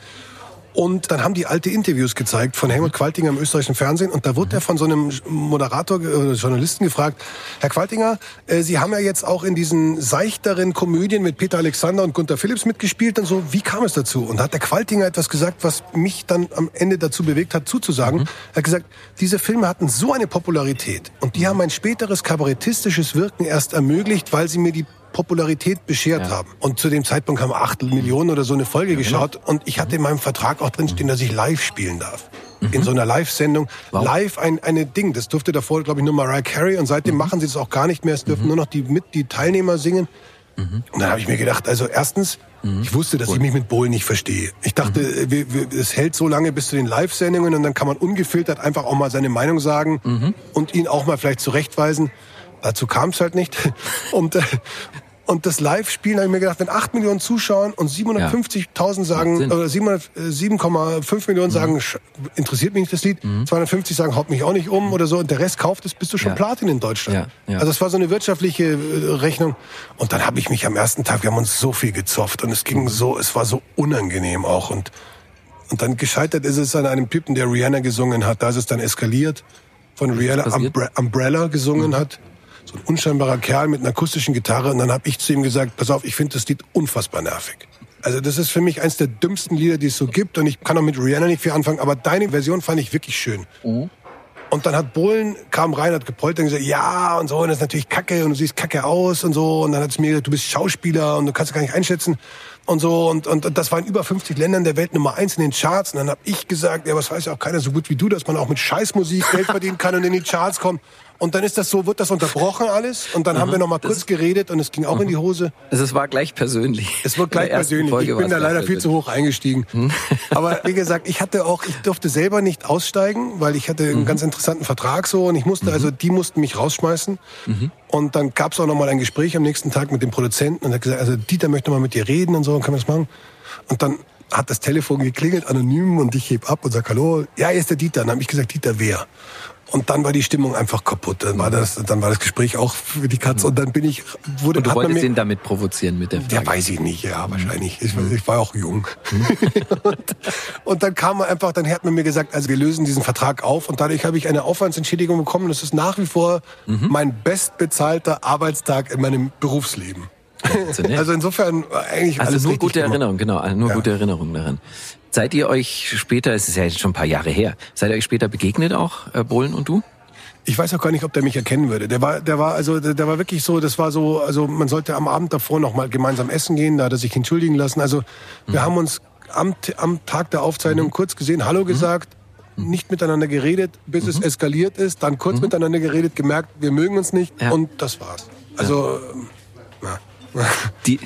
Und dann haben die alte Interviews gezeigt von Helmut Qualtinger im österreichischen Fernsehen. Und da wurde er von so einem Moderator, äh, Journalisten gefragt, Herr Qualtinger, äh, Sie haben ja jetzt auch in diesen seichteren Komödien mit Peter Alexander und Gunther Phillips mitgespielt und so. Wie kam es dazu? Und da hat der Qualtinger etwas gesagt, was mich dann am Ende dazu bewegt hat, zuzusagen. Mhm. Er hat gesagt, diese Filme hatten so eine Popularität und die haben ein späteres kabarettistisches Wirken erst ermöglicht, weil sie mir die Popularität beschert ja. haben. Und zu dem Zeitpunkt haben acht Millionen oder so eine Folge ja, geschaut. Genau. Und ich hatte in meinem Vertrag auch drinstehen, dass ich live spielen darf. Mhm. In so einer Live-Sendung. Wow. Live ein eine Ding. Das durfte davor, glaube ich, nur Mariah Carey. Und seitdem mhm. machen sie das auch gar nicht mehr. Es dürfen mhm. nur noch die, mit, die Teilnehmer singen. Mhm. Und dann habe ich mir gedacht, also erstens, mhm. ich wusste, dass cool. ich mich mit Bohlen nicht verstehe. Ich dachte, mhm. es hält so lange bis zu den Live-Sendungen und dann kann man ungefiltert einfach auch mal seine Meinung sagen mhm. und ihn auch mal vielleicht zurechtweisen. Dazu kam es halt nicht. Und, äh, und das Live-Spielen habe ich mir gedacht, wenn 8 Millionen Zuschauer und 750.000 sagen, oder 7,5 Millionen mhm. sagen, interessiert mich nicht das Lied, mhm. 250 sagen, haut mich auch nicht um oder so, und der Rest kauft es, bist du schon. Platin in Deutschland. Also es war so eine wirtschaftliche äh, Rechnung. Und dann habe ich mich am ersten Tag, wir haben uns so viel gezofft und es ging mhm. so, es war so unangenehm auch. Und, und dann gescheitert ist es an einem Typen, der Rihanna gesungen hat. Da ist es dann eskaliert, von Rihanna Umbre Umbrella gesungen mhm. hat so ein unscheinbarer Kerl mit einer akustischen Gitarre. Und dann habe ich zu ihm gesagt, pass auf, ich finde das Lied unfassbar nervig. Also das ist für mich eins der dümmsten Lieder, die es so gibt. Und ich kann auch mit Rihanna nicht viel anfangen, aber deine Version fand ich wirklich schön. Mhm. Und dann hat Bohlen, kam rein, hat gepoltert und gesagt, ja und so, und das ist natürlich kacke und du siehst kacke aus und so. Und dann hat es mir gesagt, du bist Schauspieler und du kannst es gar nicht einschätzen und so. Und, und, das war in über 50 Ländern der Welt Nummer eins in den Charts. Und dann habe ich gesagt, ja, was weiß ja auch keiner so gut wie du, dass man auch mit Scheißmusik Geld verdienen kann und in die Charts kommt. Und dann ist das so, wird das unterbrochen alles. Und dann Aha, haben wir noch mal kurz geredet und es ging auch in die Hose. Also es war gleich persönlich. Es wird gleich persönlich. Folge ich bin da leider viel zu hoch eingestiegen. Hm? Aber wie gesagt, ich hatte auch, ich durfte selber nicht aussteigen, weil ich hatte einen mhm. ganz interessanten Vertrag so und ich musste, mhm. also die mussten mich rausschmeißen. Und dann gab es auch noch mal ein Gespräch am nächsten Tag mit dem Produzenten und er hat gesagt, also Dieter möchte mal mit dir reden und so, und kann man das machen? Und dann hat das Telefon geklingelt, anonym, und ich heb ab und sag Hallo. Ja, hier ist der Dieter. Dann habe ich gesagt, Dieter, wer? Und dann war die Stimmung einfach kaputt. Dann war das, dann war das Gespräch auch für die Katze. Und dann bin ich, wurde. Und du wolltest ihn damit provozieren mit der Frage? Ja, weiß ich nicht. Ja, wahrscheinlich. Ich, ich war auch jung. und, und, dann kam man einfach, dann hat man mir gesagt, also wir lösen diesen Vertrag auf. Und dadurch habe ich eine Aufwandsentschädigung bekommen. Das ist nach wie vor mhm. mein bestbezahlter Arbeitstag in meinem Berufsleben. Also insofern eigentlich also alles nur gute gemacht. Erinnerung, genau, nur ja. gute Erinnerung daran. Seid ihr euch später, es ist ja jetzt schon ein paar Jahre her, seid ihr euch später begegnet auch, äh, Bohlen und du? Ich weiß auch gar nicht, ob der mich erkennen würde. Der war, der war, also, der, der war wirklich so, das war so, also man sollte am Abend davor noch mal gemeinsam essen gehen, da hat er sich entschuldigen lassen. Also wir mhm. haben uns am, am Tag der Aufzeichnung mhm. kurz gesehen, Hallo mhm. gesagt, mhm. nicht miteinander geredet, bis mhm. es eskaliert ist, dann kurz mhm. miteinander geredet, gemerkt, wir mögen uns nicht ja. und das war's. Also, ja. Die,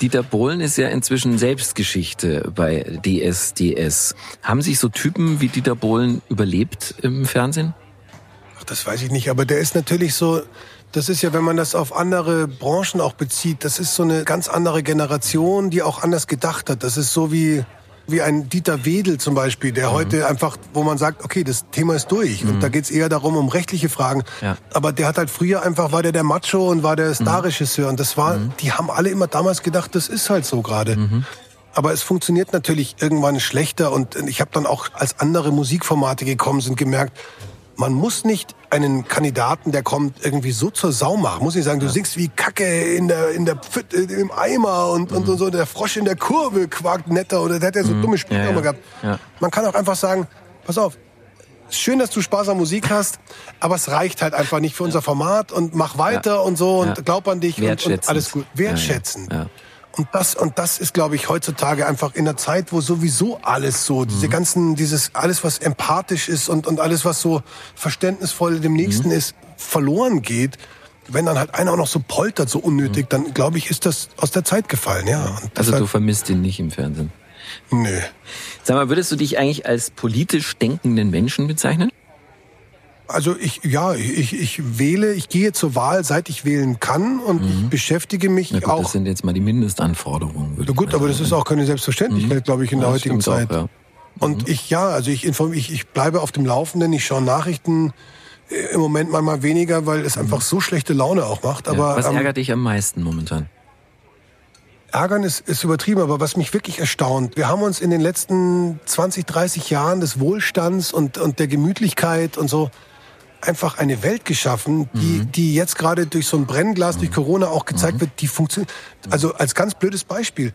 Dieter Bohlen ist ja inzwischen Selbstgeschichte bei DSDS. Haben sich so Typen wie Dieter Bohlen überlebt im Fernsehen? Ach, das weiß ich nicht, aber der ist natürlich so, das ist ja, wenn man das auf andere Branchen auch bezieht, das ist so eine ganz andere Generation, die auch anders gedacht hat. Das ist so wie, wie ein Dieter Wedel zum Beispiel, der mhm. heute einfach, wo man sagt, okay, das Thema ist durch. Mhm. Und da geht's eher darum, um rechtliche Fragen. Ja. Aber der hat halt früher einfach, war der der Macho und war der mhm. Starregisseur. Und das war, mhm. die haben alle immer damals gedacht, das ist halt so gerade. Mhm. Aber es funktioniert natürlich irgendwann schlechter. Und ich habe dann auch, als andere Musikformate gekommen sind, gemerkt, man muss nicht einen Kandidaten, der kommt, irgendwie so zur Sau machen. Muss ich sagen, du singst wie Kacke in der, in der Pfütte, im Eimer und, mhm. und so, der Frosch in der Kurve quakt netter oder der hat ja so mhm. dumme Sprüche ja, ja. gehabt. Ja. Man kann auch einfach sagen, pass auf, schön, dass du Spaß an Musik hast, aber es reicht halt einfach nicht für unser Format und mach weiter und so und glaub an dich und, und alles gut. Wertschätzen. Und das, und das ist, glaube ich, heutzutage einfach in der Zeit, wo sowieso alles so, mhm. diese ganzen, dieses, alles, was empathisch ist und, und alles, was so verständnisvoll dem Nächsten mhm. ist, verloren geht. Wenn dann halt einer auch noch so poltert, so unnötig, mhm. dann glaube ich, ist das aus der Zeit gefallen, ja. also du vermisst ihn nicht im Fernsehen? Nö. Sag mal, würdest du dich eigentlich als politisch denkenden Menschen bezeichnen? Also ich, ja, ich, ich wähle, ich gehe zur Wahl, seit ich wählen kann und mhm. ich beschäftige mich gut, auch. Das sind jetzt mal die Mindestanforderungen. Na gut, aber das ist auch keine Selbstverständlichkeit, mhm. glaube ich, in ja, der heutigen Zeit. Auch, ja. Und mhm. ich, ja, also ich informiere, ich, ich bleibe auf dem Laufenden, ich schaue Nachrichten äh, im Moment manchmal weniger, weil es einfach so schlechte Laune auch macht. Aber, ja. Was ähm, ärgert dich am meisten momentan? Ärgern ist, ist übertrieben, aber was mich wirklich erstaunt, wir haben uns in den letzten 20, 30 Jahren des Wohlstands und, und der Gemütlichkeit und so einfach eine Welt geschaffen, die, mhm. die jetzt gerade durch so ein Brennglas, durch Corona auch gezeigt mhm. wird, die funktioniert. Also als ganz blödes Beispiel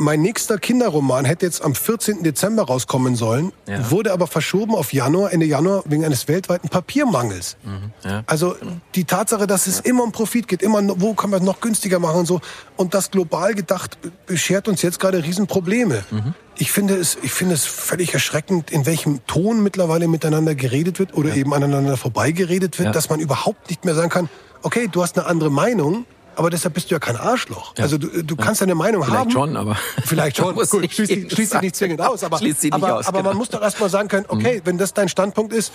mein nächster Kinderroman hätte jetzt am 14. Dezember rauskommen sollen, ja. wurde aber verschoben auf Januar, Ende Januar, wegen eines weltweiten Papiermangels. Mhm. Ja. Also die Tatsache, dass es immer um Profit geht, immer, wo kann man es noch günstiger machen und so. Und das global gedacht beschert uns jetzt gerade Riesenprobleme. Mhm. Ich finde es, ich finde es völlig erschreckend, in welchem Ton mittlerweile miteinander geredet wird oder ja. eben aneinander vorbeigeredet wird, dass man überhaupt nicht mehr sagen kann, okay, du hast eine andere Meinung, aber deshalb bist du ja kein Arschloch. Ja. Also du, du kannst deine Meinung Vielleicht haben. Vielleicht schon, aber. Vielleicht schon. Gut, schließt sie, schließt sie nicht zwingend aus. Aber, schließt sie nicht aber, aus, aber genau. man muss doch erstmal sagen können, okay, mhm. wenn das dein Standpunkt ist,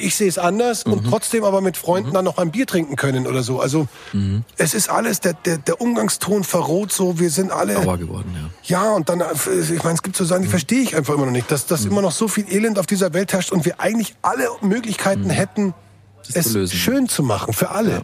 ich sehe es anders mhm. und trotzdem aber mit Freunden mhm. dann noch ein Bier trinken können oder so. Also mhm. es ist alles, der, der, der Umgangston verroht so, wir sind alle... Sauer geworden, ja. Ja, und dann, ich meine, es gibt so Sachen, die mhm. verstehe ich einfach immer noch nicht, dass, dass mhm. immer noch so viel Elend auf dieser Welt herrscht und wir eigentlich alle Möglichkeiten hätten, es zu schön zu machen für alle. Ja.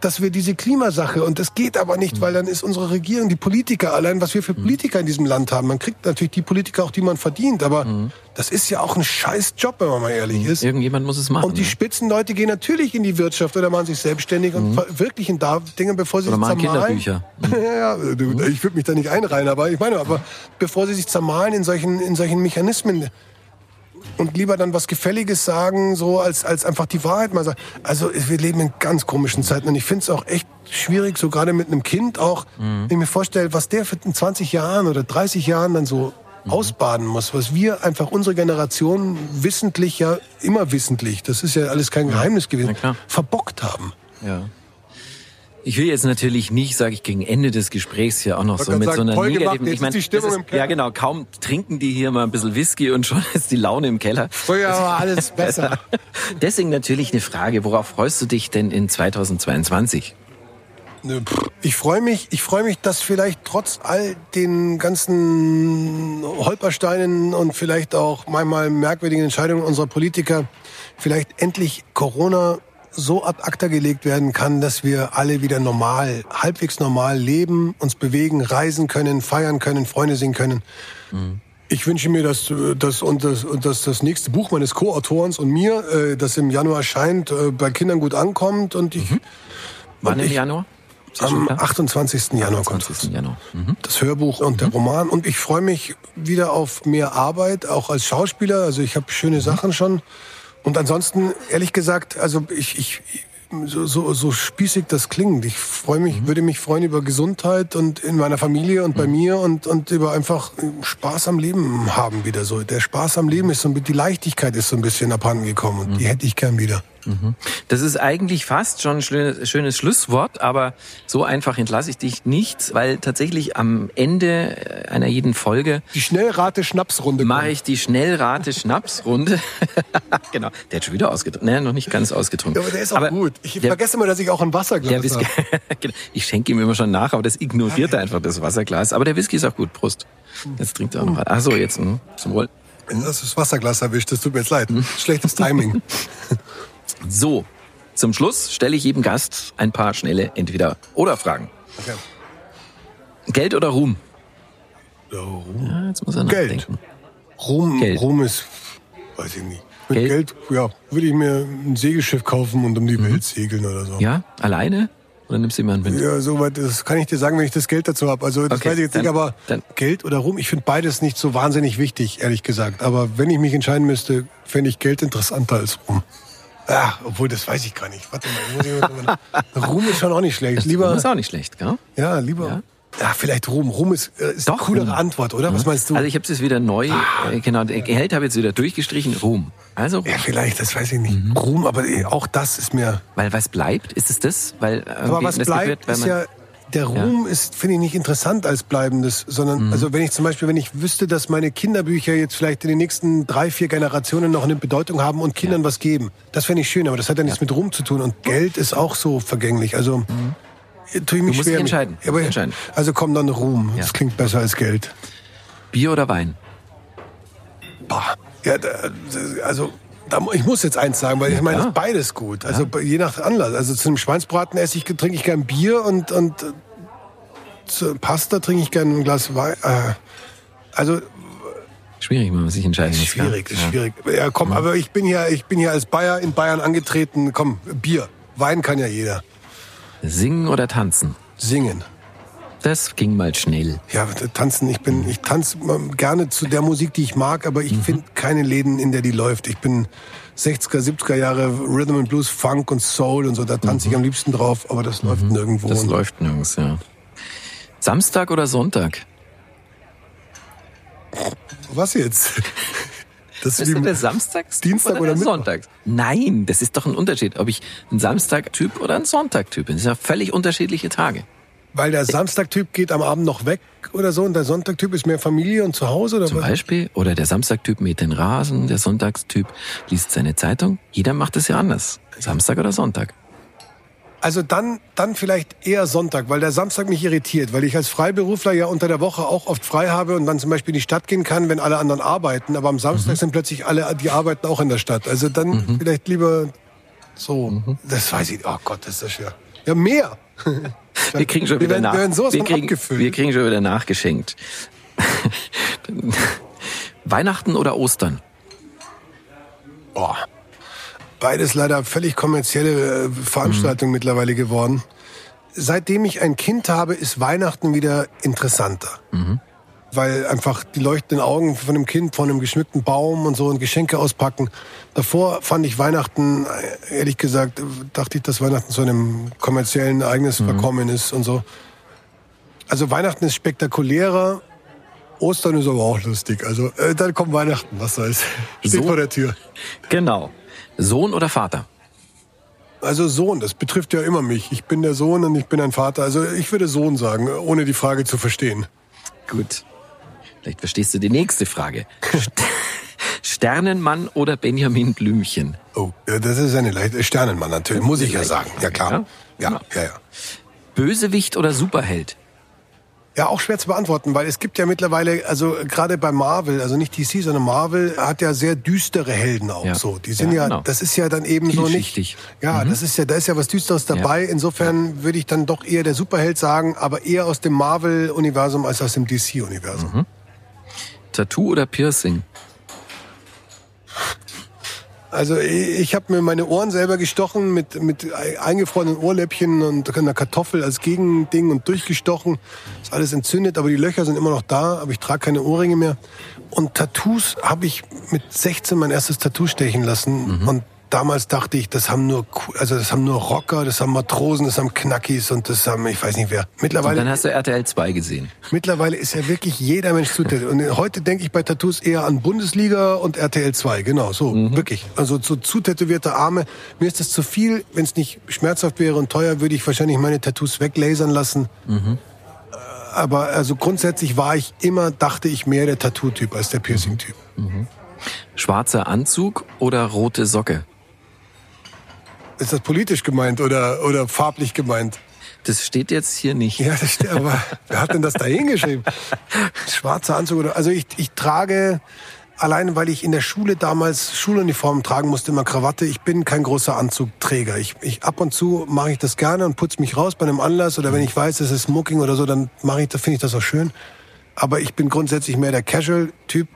Dass wir diese Klimasache, und das geht aber nicht, weil dann ist unsere Regierung, die Politiker, allein was wir für Politiker in diesem Land haben, man kriegt natürlich die Politiker auch, die man verdient, aber das ist ja auch ein scheiß Job, wenn man mal ehrlich ist. Irgendjemand muss es machen. Und die ne? Spitzenleute gehen natürlich in die Wirtschaft oder machen sich selbstständig und verwirklichen da Dinge, bevor sie Oder sich machen zermahlen. Kinderbücher. Ja, ja, du, ich würde mich da nicht einreihen, aber ich meine, aber bevor sie sich zermahlen in solchen, in solchen Mechanismen und lieber dann was Gefälliges sagen, so als, als einfach die Wahrheit mal sagen. Also wir leben in ganz komischen Zeiten und ich finde es auch echt schwierig, so gerade mit einem Kind auch, wenn ich mir vorstelle, was der für in 20 Jahren oder 30 Jahren dann so ausbaden muss, was wir einfach unsere Generation wissentlich ja immer wissentlich, das ist ja alles kein Geheimnis gewesen, verbockt haben. Ja. Ich will jetzt natürlich nicht, sage ich, gegen Ende des Gesprächs hier auch noch so mit sagen, so einer gemacht, negativen. Ich meine, ist Keller. ja genau, kaum trinken die hier mal ein bisschen Whisky und schon ist die Laune im Keller. Früher war alles besser. Deswegen natürlich eine Frage, worauf freust du dich denn in 2022? Nö, pff. Ich freue mich, ich freue mich, dass vielleicht trotz all den ganzen Holpersteinen und vielleicht auch manchmal merkwürdigen Entscheidungen unserer Politiker vielleicht endlich Corona so ad acta gelegt werden kann, dass wir alle wieder normal, halbwegs normal leben, uns bewegen, reisen können, feiern können, Freunde sehen können. Ich wünsche mir, dass, dass, und das, und dass das nächste Buch meines Co-Autorens und mir, äh, das im Januar erscheint, äh, bei Kindern gut ankommt und ich Wann Und im ich- Januar? Am klar? 28. Januar kommt 20. Januar. Mhm. das Hörbuch und der Roman. Und ich freue mich wieder auf mehr Arbeit, auch als Schauspieler. Also ich habe schöne Sachen schon. Und ansonsten, ehrlich gesagt, also ich, ich so, so, so spießig das klingt. Ich freue mich, würde mich freuen über Gesundheit und in meiner Familie und bei mir und, und über einfach Spaß am Leben haben wieder so. Der Spaß am Leben ist so ein bisschen, die Leichtigkeit ist so ein bisschen abhanden gekommen und die hätte ich gern wieder. Das ist eigentlich fast schon ein schönes, schönes Schlusswort, aber so einfach entlasse ich dich nicht, weil tatsächlich am Ende einer jeden Folge Die Schnellrate-Schnapsrunde. mache kommt. ich die Schnellrate-Schnapsrunde. genau, der hat schon wieder ausgetrunken. Ne, noch nicht ganz ausgetrunken. Ja, aber der ist auch gut. Ich der- vergesse immer, dass ich auch ein Wasserglas Whisky, habe. Genau. ich schenke ihm immer schon nach, aber das ignoriert er einfach, das Wasserglas. Aber der Whisky ist auch gut, Prost. Jetzt trinkt er auch noch. Ach so, jetzt hm, zum Wohl. Das Wasserglas erwischt, das tut mir jetzt leid. Schlechtes Timing. So, zum Schluss stelle ich jedem Gast ein paar schnelle Entweder-Oder-Fragen. Okay. Geld oder Ruhm? Ja, Ruhm. Ja, jetzt muss er Geld. Ruhm, Geld. Ruhm ist, weiß ich nicht. Mit Geld? Geld, ja, würde ich mir ein Segelschiff kaufen und um die Welt segeln oder so. Mhm. Ja, alleine? Oder nimmst du jemanden mit? Ja, soweit, das kann ich dir sagen, wenn ich das Geld dazu habe. Also das Okay, weiß ich jetzt dann- nicht, aber dann- Geld oder Ruhm, ich finde beides nicht so wahnsinnig wichtig, ehrlich gesagt. Aber wenn ich mich entscheiden müsste, fände ich Geld interessanter als Ruhm. Ja, obwohl, das weiß ich gar nicht. Warte mal, ich muss ich Ruhm ist schon auch nicht schlecht. Ruhm Lieber, ist auch nicht schlecht, gell? ja, lieber. Ja. Ja, vielleicht Ruhm. Ruhm ist, äh, ist Doch, eine coolere Ruhm. Antwort, oder? Was meinst du? Also ich habe es jetzt wieder neu, Ah. äh, genau, der Geld habe ich jetzt wieder durchgestrichen, Ruhm. Also Ruhm. ja, vielleicht, das weiß ich nicht. Ruhm, aber eh, auch das ist mir. Weil was bleibt, ist es das? Weil, äh, Aber was das bleibt, weil ist man- ja, der Ruhm ist, finde ich, nicht interessant als bleibendes, sondern, Mhm. also wenn ich zum Beispiel, wenn ich wüsste, dass meine Kinderbücher jetzt vielleicht in den nächsten drei, vier Generationen noch eine Bedeutung haben und Kindern was geben, das fände ich schön, aber das hat ja nichts mit Ruhm zu tun und Geld ist auch so vergänglich, also, tue ich mich Mhm. Du musst schwer dich entscheiden. Aber, entscheiden. also komm dann Ruhm, Ja. das klingt besser als Geld. Bier oder Wein? Bah. Ja, da, also ich muss jetzt eins sagen, weil ich meine, das ist beides gut. Also je nach Anlass. Also zu einem Schweinsbraten esse ich, trinke ich gern Bier und, und zu Pasta trinke ich gern ein Glas Wein. Äh, also Schwierig, wenn man sich entscheiden ist muss. schwierig, ist Ja. schwierig. Ja, komm, aber ich bin ja, ich bin ja als Bayer in Bayern angetreten. Komm, Bier, Wein kann ja jeder. Singen oder tanzen? Singen. Das ging mal schnell. Ja, tanzen. Ich bin, ich tanze gerne zu der Musik, die ich mag, aber Mhm. ich finde keine Läden, in der die läuft. Ich bin 60er, 70er Jahre Rhythm and Blues, Funk und Soul und so. Da tanze ich am liebsten drauf, aber das läuft nirgendwo. Mhm. Das läuft nirgends, ja. Samstag oder Sonntag? Was jetzt? Das Ist der Samstags Dienstag oder, oder der Mittwoch? Sonntags? Nein, das ist doch ein Unterschied, ob ich ein Samstag-Typ oder ein Sonntag-Typ bin. Das sind ja völlig unterschiedliche Tage. Weil der Samstag-Typ geht am Abend noch weg oder so und der Sonntag-Typ ist mehr Familie und zu Hause oder Zum was? Beispiel. Oder der Samstagtyp mäht den Rasen, der Sonntagstyp liest seine Zeitung. Jeder macht es ja anders. Samstag oder Sonntag. Also dann, dann vielleicht eher Sonntag, weil der Samstag mich irritiert, weil ich als Freiberufler ja unter der Woche auch oft frei habe und dann zum Beispiel in die Stadt gehen kann, wenn alle anderen arbeiten. Aber am Samstag sind plötzlich alle, die arbeiten auch in der Stadt. Also dann vielleicht lieber so. Das weiß ich. Oh Gott, das ist das schwer. Ja, mehr. Wir kriegen schon wieder nach. wir kriegen, wir kriegen schon wieder nachgeschenkt. Weihnachten oder Ostern? Boah. Beides leider völlig kommerzielle äh, Veranstaltungen mittlerweile geworden. Seitdem ich ein Kind habe, ist Weihnachten wieder interessanter. Weil einfach die leuchtenden Augen von dem Kind, von einem geschmückten Baum und so und Geschenke auspacken. Davor fand ich Weihnachten, ehrlich gesagt, dachte ich, dass Weihnachten zu einem kommerziellen Ereignis verkommen ist und so. Also Weihnachten ist spektakulärer. Ostern ist aber auch lustig. Also äh, dann kommt Weihnachten, was soll's. Steht So? vor der Tür. Genau. Sohn oder Vater? Also Sohn, das betrifft ja immer mich. Ich bin der Sohn und ich bin ein Vater. Also ich würde Sohn sagen, ohne die Frage zu verstehen. Gut. Vielleicht verstehst du die nächste Frage. St- Sternenmann oder Benjamin Blümchen? Oh, ja, das ist eine leichte Sternenmann natürlich, muss ich ja sagen. Ja klar. Ja? Ja, ja, ja. Bösewicht oder Superheld? Ja, auch schwer zu beantworten, weil es gibt ja mittlerweile, also gerade bei Marvel, also nicht DC, sondern Marvel hat ja sehr düstere Helden auch Ja. so. Die sind Ja, ja, genau. das ist ja dann eben so nicht. Ja, das ist ja, da ist ja was Düsteres dabei. Insofern würde ich dann doch eher der Superheld sagen, aber eher aus dem Marvel-Universum als aus dem DC-Universum. Tattoo oder Piercing? Also ich habe mir meine Ohren selber gestochen mit, mit eingefrorenen Ohrläppchen und einer Kartoffel als Gegending und durchgestochen. Ist alles entzündet, aber die Löcher sind immer noch da, aber ich trage keine Ohrringe mehr. Und Tattoos habe ich mit 16 mein erstes Tattoo stechen lassen. Und damals dachte ich, das haben nur also das haben nur Rocker, das haben Matrosen, das haben Knackis und das haben ich weiß nicht wer. Und Mittlerweile dann hast du RTL 2 gesehen. Mittlerweile ist ja wirklich jeder Mensch zutätig. Und heute denke ich bei Tattoos eher an Bundesliga und RTL 2. Genau, so, wirklich. Also so zutätowierte Arme. Mir ist das zu viel. Wenn es nicht schmerzhaft wäre und teuer, würde ich wahrscheinlich meine Tattoos weglasern lassen. Äh, Aber also grundsätzlich war ich immer, dachte ich, mehr der Tattoo-Typ als der Piercing-Typ. Schwarzer Anzug oder rote Socke? Ist das politisch gemeint oder, oder farblich gemeint? Das steht jetzt hier nicht. Ja, das stimmt, aber wer hat denn das da hingeschrieben? Schwarzer Anzug oder, also ich, ich trage, alleine weil ich in der Schule damals Schuluniform tragen musste, immer Krawatte, ich bin kein großer Anzugträger. Ich, ich, ab und zu mache ich das gerne und putze mich raus bei einem Anlass oder wenn ich weiß, es ist Smoking oder so, dann mache ich, finde ich das auch schön. Aber ich bin grundsätzlich mehr der Casual-Typ.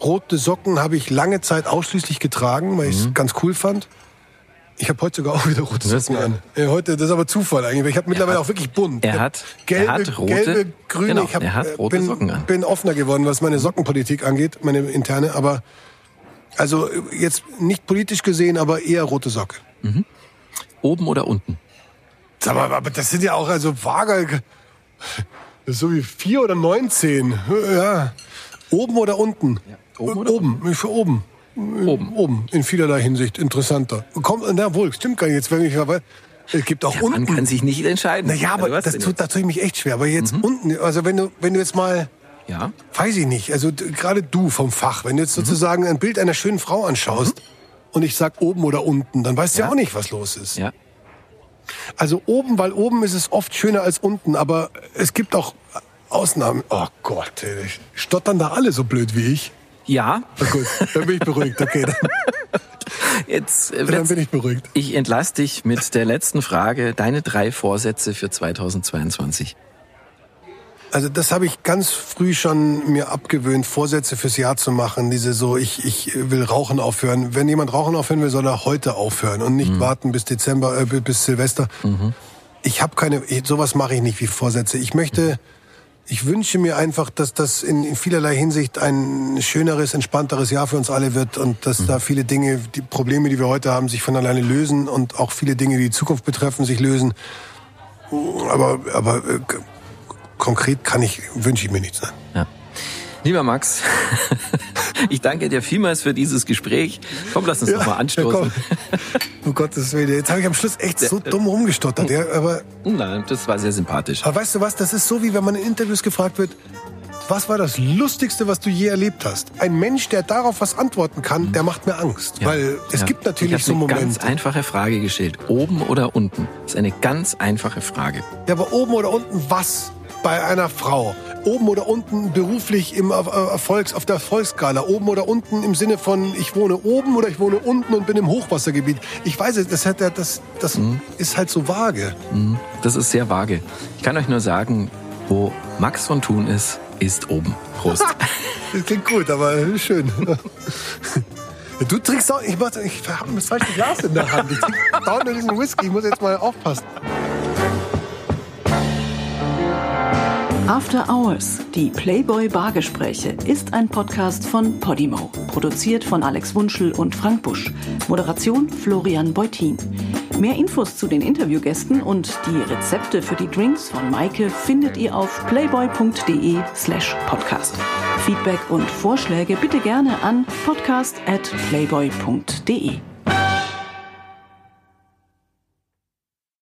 Rote Socken habe ich lange Zeit ausschließlich getragen, weil ich es ganz cool fand. Ich habe heute sogar auch wieder rote Socken an. Ja, heute, das ist aber Zufall eigentlich. weil Ich habe mittlerweile auch wirklich bunt. er hat- gelbe, er hat rote- gelbe, grüne. genau, ich hab, er hat äh, rote bin, Socken an. bin offener geworden, was meine Sockenpolitik angeht, meine interne. Aber also äh, jetzt nicht politisch gesehen, aber eher rote Socke. Oben oder unten? Sag mal, aber das sind ja auch also vage. So wie vier oder neunzehn. Ja. Oben oder unten? oben oder oben. Für oben. Oben. Oben. In vielerlei Hinsicht interessanter. Kommt, na wohl, stimmt gar nicht. Jetzt, wenn ich, aber es gibt auch Man unten. kann sich nicht entscheiden. Naja, aber Also das tut, da tue ich mich echt schwer. Aber jetzt unten, also wenn du, wenn du jetzt mal, Ja. weiß ich nicht, also gerade du vom Fach, wenn du jetzt sozusagen ein Bild einer schönen Frau anschaust und ich sag oben oder unten, dann weißt du ja. Ja. auch nicht, was los ist. Ja. Also oben, weil oben ist es oft schöner als unten, aber es gibt auch Ausnahmen. Oh Gott, stottern da alle so blöd wie ich? Ja, Na gut, dann bin ich beruhigt. Okay, dann, jetzt äh, dann bin ich beruhigt. ich entlasse dich mit der letzten Frage. Deine drei Vorsätze für 2022. Also das habe ich ganz früh schon mir abgewöhnt, Vorsätze fürs Jahr zu machen. Diese so, ich, ich will Rauchen aufhören. Wenn jemand Rauchen aufhören will, soll er heute aufhören und nicht warten bis Dezember, äh, bis Silvester. Ich habe keine, sowas mache ich nicht wie Vorsätze. Ich möchte, ich wünsche mir einfach, dass das in, in vielerlei Hinsicht ein schöneres, entspannteres Jahr für uns alle wird und dass da viele Dinge, die Probleme, die wir heute haben, sich von alleine lösen und auch viele Dinge, die die Zukunft betreffen, sich lösen. Aber, aber äh, konkret kann ich, wünsche ich mir nichts. Nein. Ja. Lieber Max, ich danke dir vielmals für dieses Gespräch. Komm, lass uns doch mal anstoßen. Ja, um Gottes Willen. Jetzt habe ich am Schluss echt so dumm rumgestottert. Ja, aber, Nein, das war sehr sympathisch. aber weißt du was? Das ist so, wie wenn man in Interviews gefragt wird, was war das Lustigste, was du je erlebt hast? Ein Mensch, der darauf was antworten kann, der macht mir Angst. Weil es Ja. gibt ich natürlich hab so eine ganz Momente. einfache Frage gestellt. Oben oder unten? Das ist eine ganz einfache Frage. Ja, aber oben oder unten was? Bei einer Frau. oben oder unten beruflich im Erfolgs, auf der Erfolgsskala? Oben oder unten im Sinne von, ich wohne oben oder ich wohne unten und bin im Hochwassergebiet? Ich weiß es, das, hat, das, das mhm. ist halt so vage. Mhm. Das ist sehr vage. Ich kann euch nur sagen, wo Max von Thun ist, ist oben. Prost. das klingt gut, aber schön. Du trinkst auch, ich, ich habe das falsche Glas in der Hand. Ich trinke dauernd diesen Whisky, ich muss jetzt mal aufpassen. After Hours, die Playboy Bargespräche, ist ein Podcast von Podimo. Produziert von Alex Wunschel und Frank Busch. Moderation Florian Beutin. Mehr Infos zu den Interviewgästen und die Rezepte für die Drinks von Maike findet ihr auf playboy.de slash podcast. Feedback und Vorschläge bitte gerne an podcast at playboy.de.